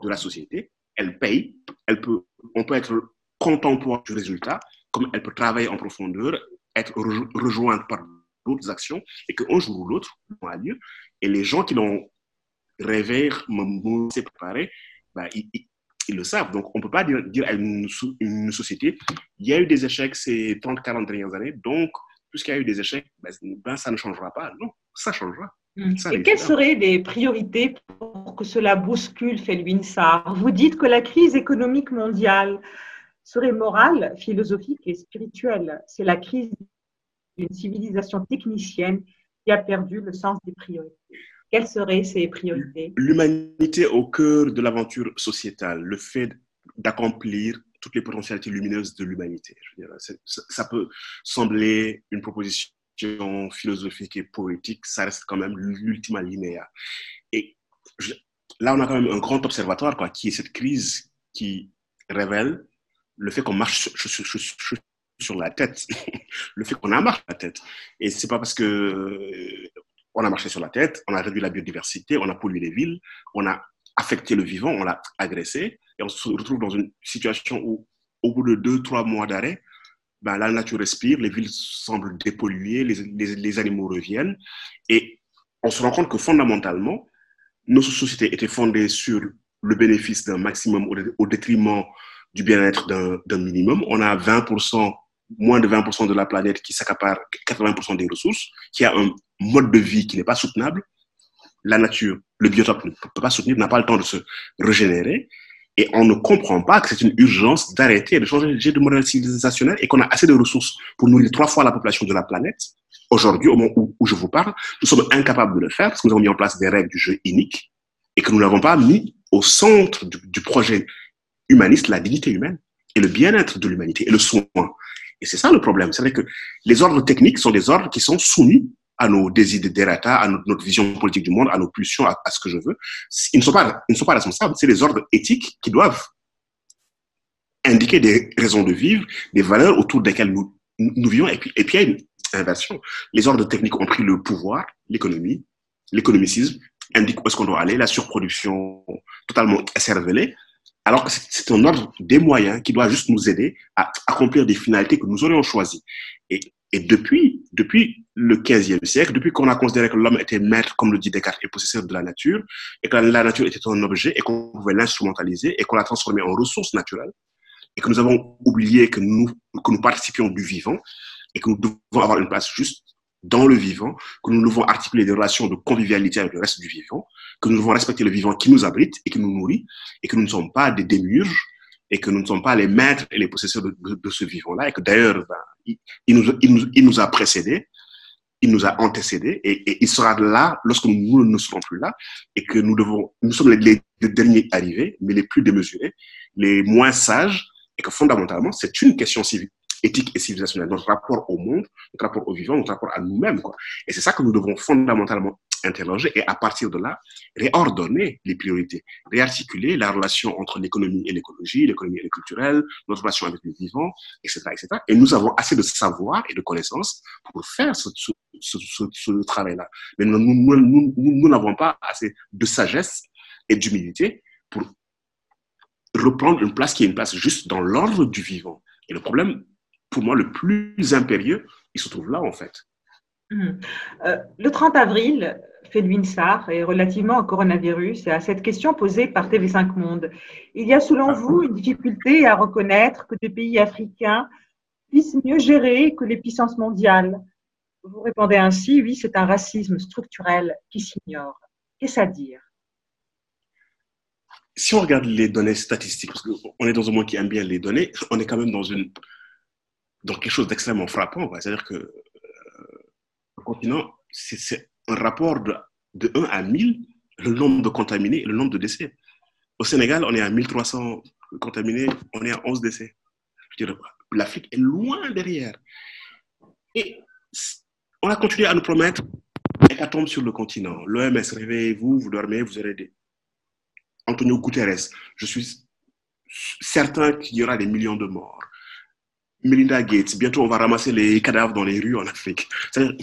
de la société, elle paye, elle peut, on peut être contemporain du résultat, comme elle peut travailler en profondeur, être rejointe par d'autres actions, et qu'un jour ou l'autre, a lieu. Et les gens qui l'ont rêvé, s'est préparé, bah, ils, ils, le savent. Donc, on ne peut pas dire, dire à une, une, société, il y a eu des échecs ces 30, 40 dernières années, donc, puisqu'il y a eu des échecs, ben, ben, ça ne changera pas. Non, ça changera. Mmh. et quelles seraient les priorités pour que cela bouscule, Felwin Sarr Vous dites que la crise économique mondiale serait morale, philosophique et spirituelle. C'est la crise d'une civilisation technicienne qui a perdu le sens des priorités. Quelles seraient ces priorités? L'humanité au cœur de l'aventure sociétale, le fait d'accomplir toutes les potentialités lumineuses de l'humanité. Ça peut sembler une proposition philosophique et poétique, ça reste quand même l'ultima linéa. Et là, on a quand même un grand observatoire, quoi, qui est cette crise qui révèle le fait qu'on marche sur, la tête, le fait qu'on a marché la tête. Et c'est pas parce que euh, on a marché sur la tête, on a réduit la biodiversité, on a pollué les villes, on a affecté le vivant, on l'a agressé, et on se retrouve dans une situation où, au bout de deux, trois mois d'arrêt, ben, la nature respire, les villes semblent dépolluées, les, les, animaux reviennent. Et on se rend compte que fondamentalement, nos sociétés étaient fondées sur le bénéfice d'un maximum au détriment du bien-être d'un minimum. On a 20%, moins de 20% de la planète qui s'accapare 80% des ressources, qui a un mode de vie qui n'est pas soutenable. La nature, le biotope ne peut pas soutenir, n'a pas le temps de se régénérer. Et on ne comprend pas que c'est une urgence d'arrêter de changer de modèle civilisationnel et qu'on a assez de ressources pour nourrir trois fois la population de la planète. Aujourd'hui, au moment où, je vous parle, nous sommes incapables de le faire parce que nous avons mis en place des règles du jeu iniques et que nous n'avons pas mis au centre du, projet humaniste la dignité humaine et le bien-être de l'humanité et le soin. Et c'est ça le problème. C'est vrai que les ordres techniques sont des ordres qui sont soumis à nos désirs de à notre, vision politique du monde, à nos pulsions, à, ce que je veux. Ils ne sont pas, ils ne sont pas responsables. C'est les ordres éthiques qui doivent indiquer des raisons de vivre, des valeurs autour desquelles nous, nous vivons. Et puis, et puis, il y a une inversion. Les ordres techniques ont pris le pouvoir, l'économie, l'économicisme, indiquent où est-ce qu'on doit aller, la surproduction totalement cervelée, alors que c'est un ordre des moyens qui doit juste nous aider à accomplir des finalités que nous aurions choisies. Et, depuis, depuis le 15e siècle, depuis qu'on a considéré que l'homme était maître, comme le dit Descartes, et possesseur de la nature, et que la nature était un objet et qu'on pouvait l'instrumentaliser et qu'on l'a transformé en ressource naturelle, et que nous avons oublié que nous, que nous participions du vivant et que nous devons avoir une place juste dans le vivant, que nous devons articuler des relations de convivialité avec le reste du vivant, que nous devons respecter le vivant qui nous abrite et qui nous nourrit, et que nous ne sommes pas des démiurges, et que nous ne sommes pas les maîtres et les possesseurs de, ce vivant-là, et que d'ailleurs, ben, il, nous, a précédés, il nous a antécédés, et, il sera là lorsque nous ne serons plus là, et que nous devons, nous sommes les, les derniers arrivés, mais les plus démesurés, les moins sages, et que fondamentalement, c'est une question civile éthique et civilisationnelle, notre rapport au monde, notre rapport au vivant, notre rapport à nous-mêmes. Et c'est ça que nous devons fondamentalement interroger et à partir de là, réordonner les priorités, réarticuler la relation entre l'économie et l'écologie, l'économie et le culturel, notre relation avec le vivant, etc., etc. Et nous avons assez de savoir et de connaissances pour faire ce, travail-là. Mais nous n'avons pas assez de sagesse et d'humilité pour reprendre une place qui est une place juste dans l'ordre du vivant. Et le problème, pour moi, le plus impérieux, il se trouve là, en fait. Mmh. Euh, le 30 avril, fait Sar, est relativement au coronavirus et à cette question posée par TV5 Monde. Il y a selon vous une difficulté à reconnaître que des pays africains puissent mieux gérer que les puissances mondiales? Vous répondez ainsi, oui, c'est un racisme structurel qui s'ignore. Qu'est-ce à dire? Si on regarde les données statistiques, parce qu'on est dans un monde qui aime bien les données, on est quand même dans une dans quelque chose d'extrêmement frappant. C'est-à-dire que euh, le continent, c'est un rapport de, de 1 à 1000, le nombre de contaminés et le nombre de décès. Au Sénégal, on est à 1300 contaminés, on est à 11 décès. L'Afrique est loin derrière. Et on a continué à nous promettre hécatombe sur le continent. L'OMS, réveillez-vous, vous dormez, vous aurez des. Antonio Guterres, je suis certain qu'il y aura des millions de morts. Melinda Gates, bientôt on va ramasser les cadavres dans les rues en Afrique. C'est-à-dire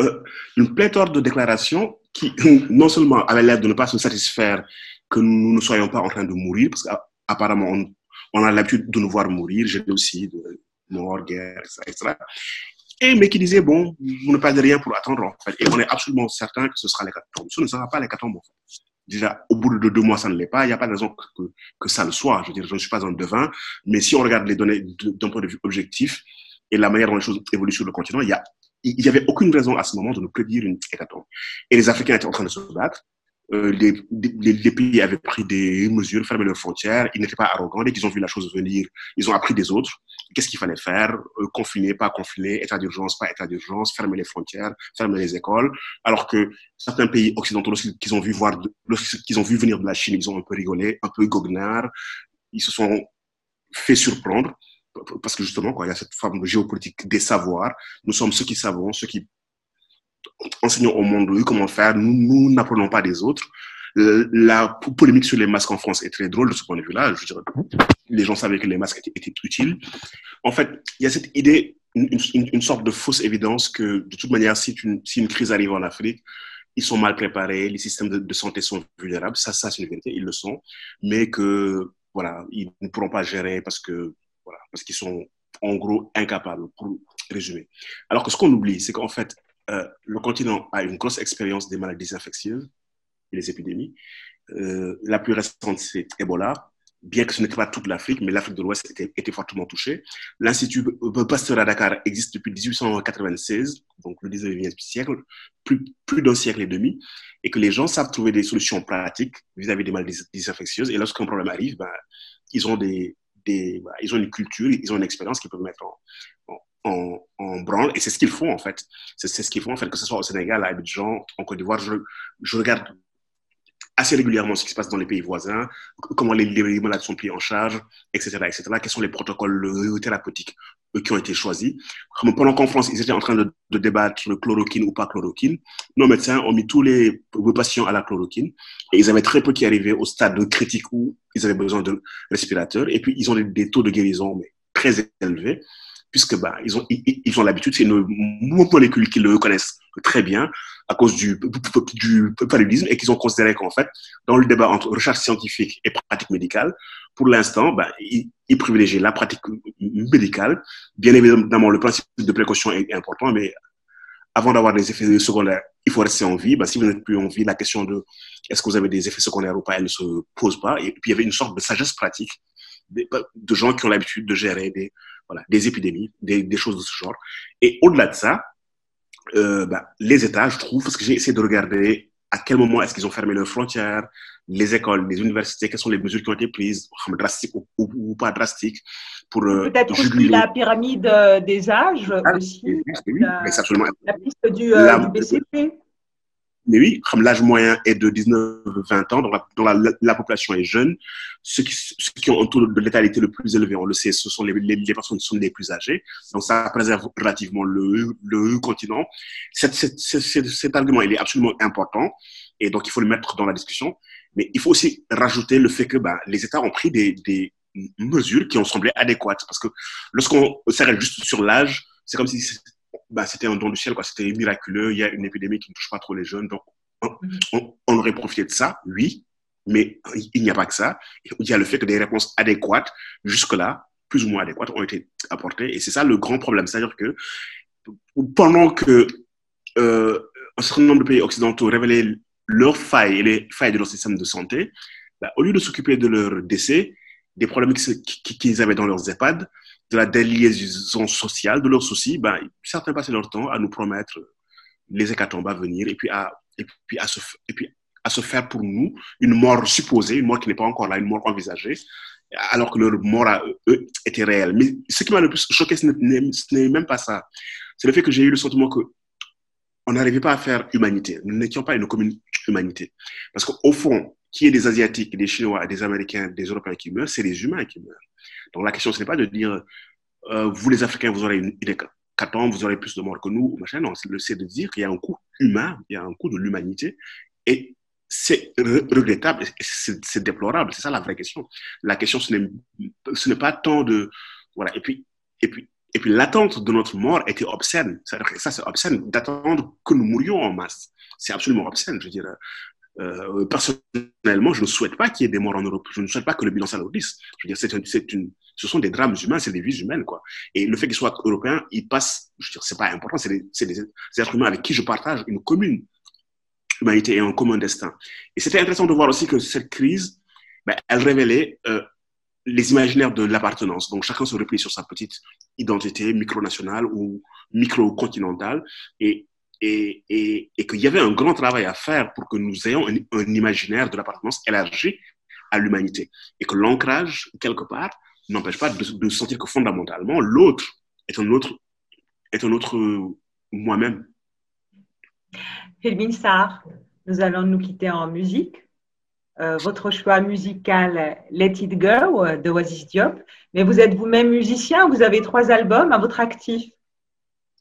euh, une pléthore de déclarations qui, non seulement avaient l'air de ne pas se satisfaire que nous ne soyons pas en train de mourir, parce qu'apparemment on, a l'habitude de nous voir mourir, j'ai aussi de mort, guerre, etc. Et, mais qui disaient, bon, vous ne perdez rien pour attendre, en fait. Et on est absolument certain que ce sera l'hécatombe. Ce ne sera pas l'hécatombe, en fait déjà, au bout de deux mois, ça ne l'est pas. Il n'y a pas de raison que, que, ça le soit. Je veux je ne suis pas un devin. Mais si on regarde les données d'un point de vue objectif et la manière dont les choses évoluent sur le continent, il y a il n'y avait aucune raison à ce moment de nous prédire une hécatombe. Et les Africains étaient en train de se battre. Euh, les, les, les, pays avaient pris des mesures, fermé leurs frontières. Ils n'étaient pas arrogants. Dès qu'ils ont vu la chose venir, ils ont appris des autres. Qu'est-ce qu'il fallait faire? Euh, Confiner, pas confiner, état d'urgence, pas état d'urgence, fermer les frontières, fermer les écoles. Alors que certains pays occidentaux, lorsqu'ils ont vu voir, lorsqu'ils ont vu venir de la Chine, ils ont un peu rigolé, un peu goguenard. Ils se sont fait surprendre parce que justement, il y a cette forme de géopolitique des savoirs. Nous sommes ceux qui savons, ceux qui enseignons au monde comment faire. Nous, nous n'apprenons pas des autres. La polémique sur les masques en France est très drôle de ce point de vue-là. Je dirais, les gens savaient que les masques étaient, utiles. En fait, il y a cette idée, une, sorte de fausse évidence que, de toute manière, si une, crise arrive en Afrique, ils sont mal préparés, les systèmes de, de santé sont vulnérables. Ça, ça c'est une vérité, ils le sont. Mais que, voilà, ils ne pourront pas gérer parce que, voilà, parce qu'ils sont en gros incapables, pour résumer. Alors que ce qu'on oublie, c'est qu'en fait, euh, le continent a une grosse expérience des maladies infectieuses des épidémies. Euh, la plus récente, c'est Ebola, bien que ce n'était pas toute l'Afrique, mais l'Afrique de l'Ouest était, fortement touchée. L'Institut Pasteur à Dakar existe depuis 1896, donc le 19e siècle, plus, d'un siècle et demi, et que les gens savent trouver des solutions pratiques vis-à-vis des maladies infectieuses. Et lorsqu'un problème arrive, ben, ils, ont une culture, ils ont une expérience qu'ils peuvent mettre en, branle. Et c'est ce qu'ils font, en fait. C'est ce qu'ils font, en fait, que ce soit au Sénégal, à Abidjan, en Côte d'Ivoire. Je regarde assez régulièrement ce qui se passe dans les pays voisins, comment les, les malades sont pris en charge, etc., etc., quels sont les protocoles thérapeutiques qui ont été choisis? Pendant qu'en France, ils étaient en train de, débattre le chloroquine ou pas chloroquine, nos médecins ont mis tous les patients à la chloroquine et ils avaient très peu qui arrivaient au stade critique où ils avaient besoin de respirateurs et puis ils ont des, taux de guérison très élevés puisque bah, ils ont ils, ont l'habitude, c'est une molécule qu'ils le connaissent très bien à cause du, du paludisme et qu'ils ont considéré qu'en fait, dans le débat entre recherche scientifique et pratique médicale, pour l'instant, bah, ils, privilégient la pratique médicale. Bien évidemment, le principe de précaution est important, mais avant d'avoir des effets secondaires, il faut rester en vie. Bah, si vous n'êtes plus en vie, la question de est-ce que vous avez des effets secondaires ou pas, elle ne se pose pas. Et puis, il y avait une sorte de sagesse pratique de gens qui ont l'habitude de gérer des, voilà, des épidémies, des choses de ce genre. Et au-delà de ça, euh, bah, les États, je trouve, parce que j'ai essayé de regarder à quel moment est-ce qu'ils ont fermé leurs frontières, les écoles, les universités, quelles sont les mesures qui ont été prises, drastiques ou, ou, ou pas drastiques, pour euh, peut-être aussi la pyramide euh, des âges ah, aussi, oui, la, absolument. la piste du, euh, la, du BCP. Mais oui, l'âge moyen est de 19-20 ans, donc la, donc la, la, population est jeune. Ceux qui, ceux qui ont un taux de létalité le plus élevé, on le sait, ce sont les, les, les personnes qui sont les plus âgées. Donc ça préserve relativement le, le continent. Cet, cet, cet, cet, argument, il est absolument important et donc il faut le mettre dans la discussion. Mais il faut aussi rajouter le fait que bah, les États ont pris des, des mesures qui ont semblé adéquates. Parce que lorsqu'on s'arrête juste sur l'âge, c'est comme si bah, c'était un don du ciel, quoi. C'était miraculeux. Il y a une épidémie qui ne touche pas trop les jeunes. Donc, on, on, on aurait profité de ça, oui. Mais il n'y a pas que ça. Il y a le fait que des réponses adéquates, jusque-là, plus ou moins adéquates, ont été apportées. Et c'est ça le grand problème. C'est-à-dire que pendant que euh, un certain nombre de pays occidentaux révélaient leurs failles et les failles de leur système de santé, bah, au lieu de s'occuper de leur décès, des problèmes qu'ils avaient dans leurs EHPAD, de la déliaison sociale, de leurs soucis, ben, certains passaient leur temps à nous promettre les hécatombes à venir et puis à, et puis à, se, et puis à se faire pour nous une mort supposée, une mort qui n'est pas encore là, une mort envisagée, alors que leur mort à eux était réelle. Mais ce qui m'a le plus choqué, ce n'est même pas ça. C'est le fait que j'ai eu le sentiment que on n'arrivait pas à faire humanité. Nous n'étions pas une commune humanité. Parce qu'au fond, qui est des Asiatiques, des Chinois, des Américains, des Européens qui meurent, c'est les humains qui meurent. Donc la question, ce n'est pas de dire, euh, vous les Africains, vous aurez une, une vous aurez plus de morts que nous, machin. Non, c'est de dire qu'il y a un coût humain, il y a un coût de l'humanité. Et c'est regrettable, c'est déplorable, c'est ça la vraie question. La question, ce n'est pas tant de... Voilà, et puis, et puis, et puis l'attente de notre mort était obscène. Ça, c'est obscène d'attendre que nous mourions en masse. C'est absolument obscène. Je veux dire, euh, personnellement, je ne souhaite pas qu'il y ait des morts en Europe. Je ne souhaite pas que le bilan s'alourdisse. Je veux dire, ce sont des drames humains, c'est des vies humaines, quoi. Et le fait qu'ils soient européens, ils passent, je veux dire, c'est pas important, c'est des êtres humains avec qui je partage une commune humanité et un commun destin. Et c'était intéressant de voir aussi que cette crise, ben, elle révélait euh, les imaginaires de l'appartenance. Donc chacun se replie sur sa petite identité micronationale ou micro-continentale. Et et, et, et qu'il y avait un grand travail à faire pour que nous ayons un, un imaginaire de l'appartenance élargi à l'humanité. Et que l'ancrage, quelque part, n'empêche pas de, de, sentir que fondamentalement, l'autre est un autre, est un autre moi-même. Philbin Sarr, nous allons nous quitter en musique. Euh, votre choix musical Let It Go de Oasis Diop, mais vous êtes vous-même musicien, vous avez trois albums à votre actif.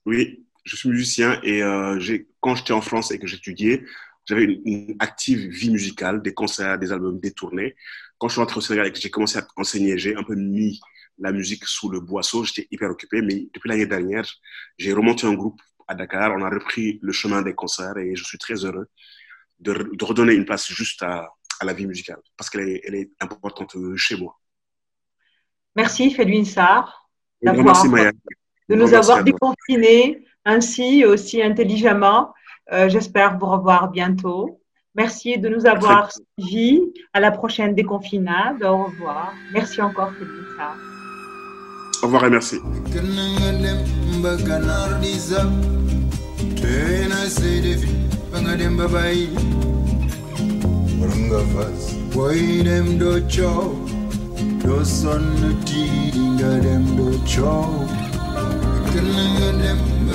Oui, je suis musicien et euh, quand j'étais en France et que j'étudiais, j'avais une, une, active vie musicale, des concerts, des albums, des tournées. Quand je suis rentré au Sénégal et que j'ai commencé à enseigner, j'ai un peu mis la musique sous le boisseau. J'étais hyper occupé, mais depuis l'année dernière, j'ai remonté un groupe à Dakar. On a repris le chemin des concerts et je suis très heureux de, de redonner une place juste à, à la vie musicale parce qu'elle est, elle est importante chez moi. Merci, Félix Sarr. Merci Maya. de nous avoir déconfinés ainsi aussi intelligemment. Euh, J'espère vous revoir bientôt. Merci de nous avoir suivis. À la prochaine déconfinade. Au revoir. Merci encore, Félix. Au revoir et merci.